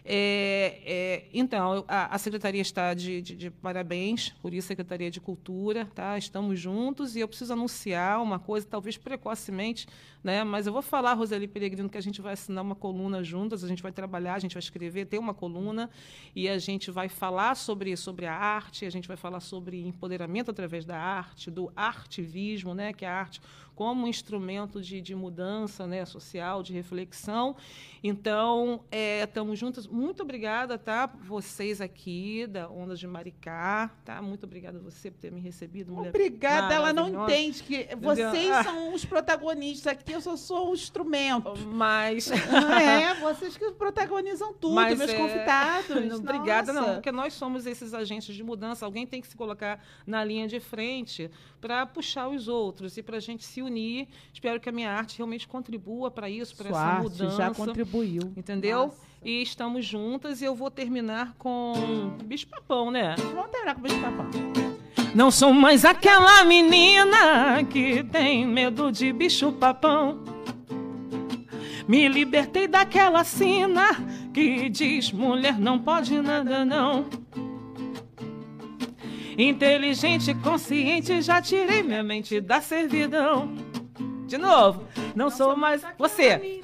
É, é, então, a, a, Secretaria está de, de, de, parabéns, por isso, Secretaria de Cultura, tá? estamos juntos, e eu preciso anunciar uma coisa, talvez precocemente, né? mas eu vou falar, Roseli Peregrino, que a gente vai assinar uma coluna juntas, a gente vai trabalhar, a gente vai escrever, tem uma coluna, e a gente vai falar sobre, sobre a arte, a gente vai falar sobre empoderamento através da arte, do artivismo, né? que é a arte como instrumento de, de mudança né, social, de reflexão. Então, é, estamos juntas. Muito obrigada, tá? Vocês aqui da Ondas de Maricá, tá? Muito obrigada a você por ter me recebido. Obrigada, ela não entende que vocês ah. são os protagonistas aqui, eu só sou o instrumento. Mas. *laughs* É, vocês que protagonizam tudo, Mas meus é... convidados. obrigada, não, porque nós somos esses agentes de mudança. Alguém tem que se colocar na linha de frente para puxar os outros e para a gente se unir. Espero que a minha arte realmente contribua para isso, para essa arte mudança. já contribuiu. Entendeu? Nossa. E estamos juntas e eu vou terminar com bicho papão, né? Vamos terminar com o beijo papão. Não sou mais aquela menina que tem medo de bicho papão. Me libertei daquela sina que diz mulher não pode nada não. Inteligente, consciente, já tirei minha mente da servidão. De novo, não sou mais você.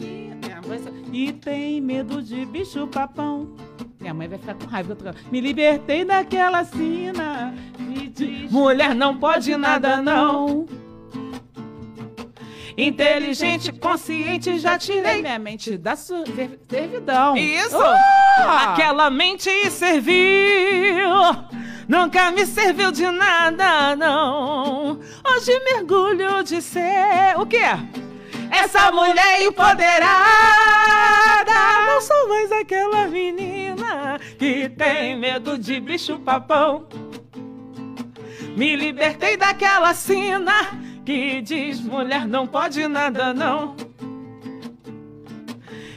E tem medo de bicho papão. Minha mãe vai ficar com raiva. tô- Me libertei daquela sina. Mulher não pode nada não. Inteligente, consciente, já tirei minha mente da servidão. Isso! Ah! Aquela mente serviu, nunca me serviu de nada, não. Hoje mergulho de ser o quê? Essa mulher empoderada. Não sou mais aquela menina que tem medo de bicho papão. Me libertei daquela sina que diz mulher não pode nada, não.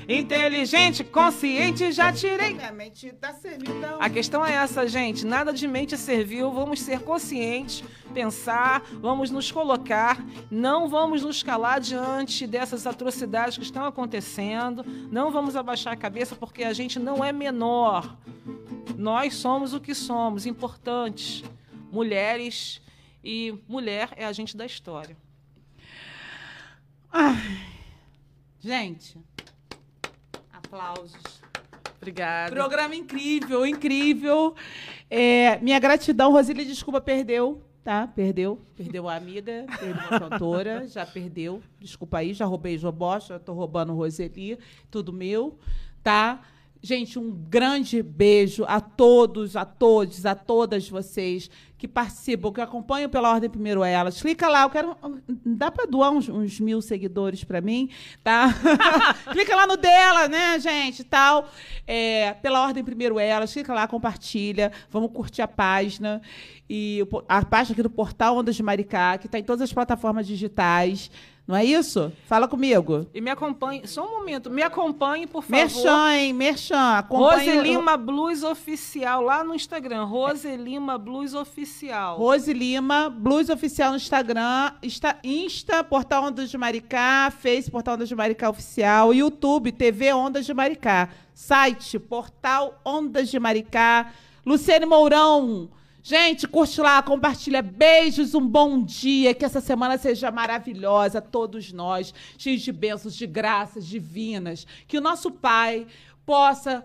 Inteligente, consciente, já tirei. Minha mente da servidão. A questão é essa, gente. Nada de mente servil. Vamos ser conscientes, pensar, vamos nos colocar. Não vamos nos calar diante dessas atrocidades que estão acontecendo. Não vamos abaixar a cabeça porque a gente não é menor. Nós somos o que somos, importantes. Mulheres. E mulher é a gente da história. Gente, aplausos. Obrigada. Programa incrível, incrível. É, minha gratidão, Rosília, desculpa, perdeu, tá? Perdeu. Perdeu a amiga, perdeu a cantora, *laughs* já perdeu. Desculpa aí, já roubei Jobó, já tô roubando Roseli, tudo meu, tá? Gente, um grande beijo a todos, a todos, a todas vocês que participam, que acompanham pela Ordem Primeiro Elas. Clica lá, eu quero. Dá para doar uns, uns mil seguidores para mim, tá? *laughs* clica lá no dela, né, gente? Tal. É, pela Ordem Primeiro Elas. Clica lá, compartilha. Vamos curtir a página. E a página aqui do Portal Ondas de Maricá, que está em todas as plataformas digitais. Não é isso? Fala comigo. E me acompanhe. Só um momento. Me acompanhe, por favor. Merchan, hein? Merchan. Acompanhe o- Roselima Blues Oficial, lá no Instagram. Roselima Blues Oficial. Rose Lima, Blues Oficial no Instagram, Insta, Insta, Portal Ondas de Maricá, Face, Portal Ondas de Maricá Oficial, YouTube, TV Ondas de Maricá, site, Portal Ondas de Maricá, Luciane Mourão. Gente, curte lá, compartilha. Beijos, um bom dia. Que essa semana seja maravilhosa, todos nós, cheios de bênçãos, de graças divinas. Que o nosso Pai possa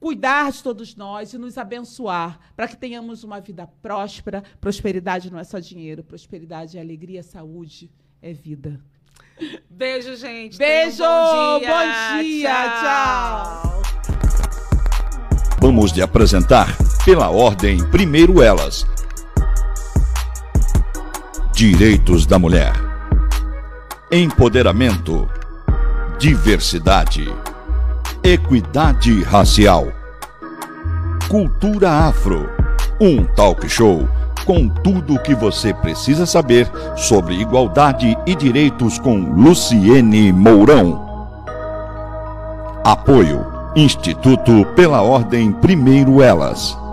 cuidar de todos nós e nos abençoar para que tenhamos uma vida próspera. Prosperidade não é só dinheiro, prosperidade é alegria, saúde, é vida. Beijo, gente. Beijo, um bom dia. bom dia, tchau. Vamos de apresentar, pela ordem, primeiro elas. Direitos da Mulher. Empoderamento. Diversidade. Equidade racial. Cultura afro. Um talk show com tudo o que você precisa saber sobre igualdade e direitos com Luciene Mourão. Apoio Instituto pela Ordem Primeiro Elas.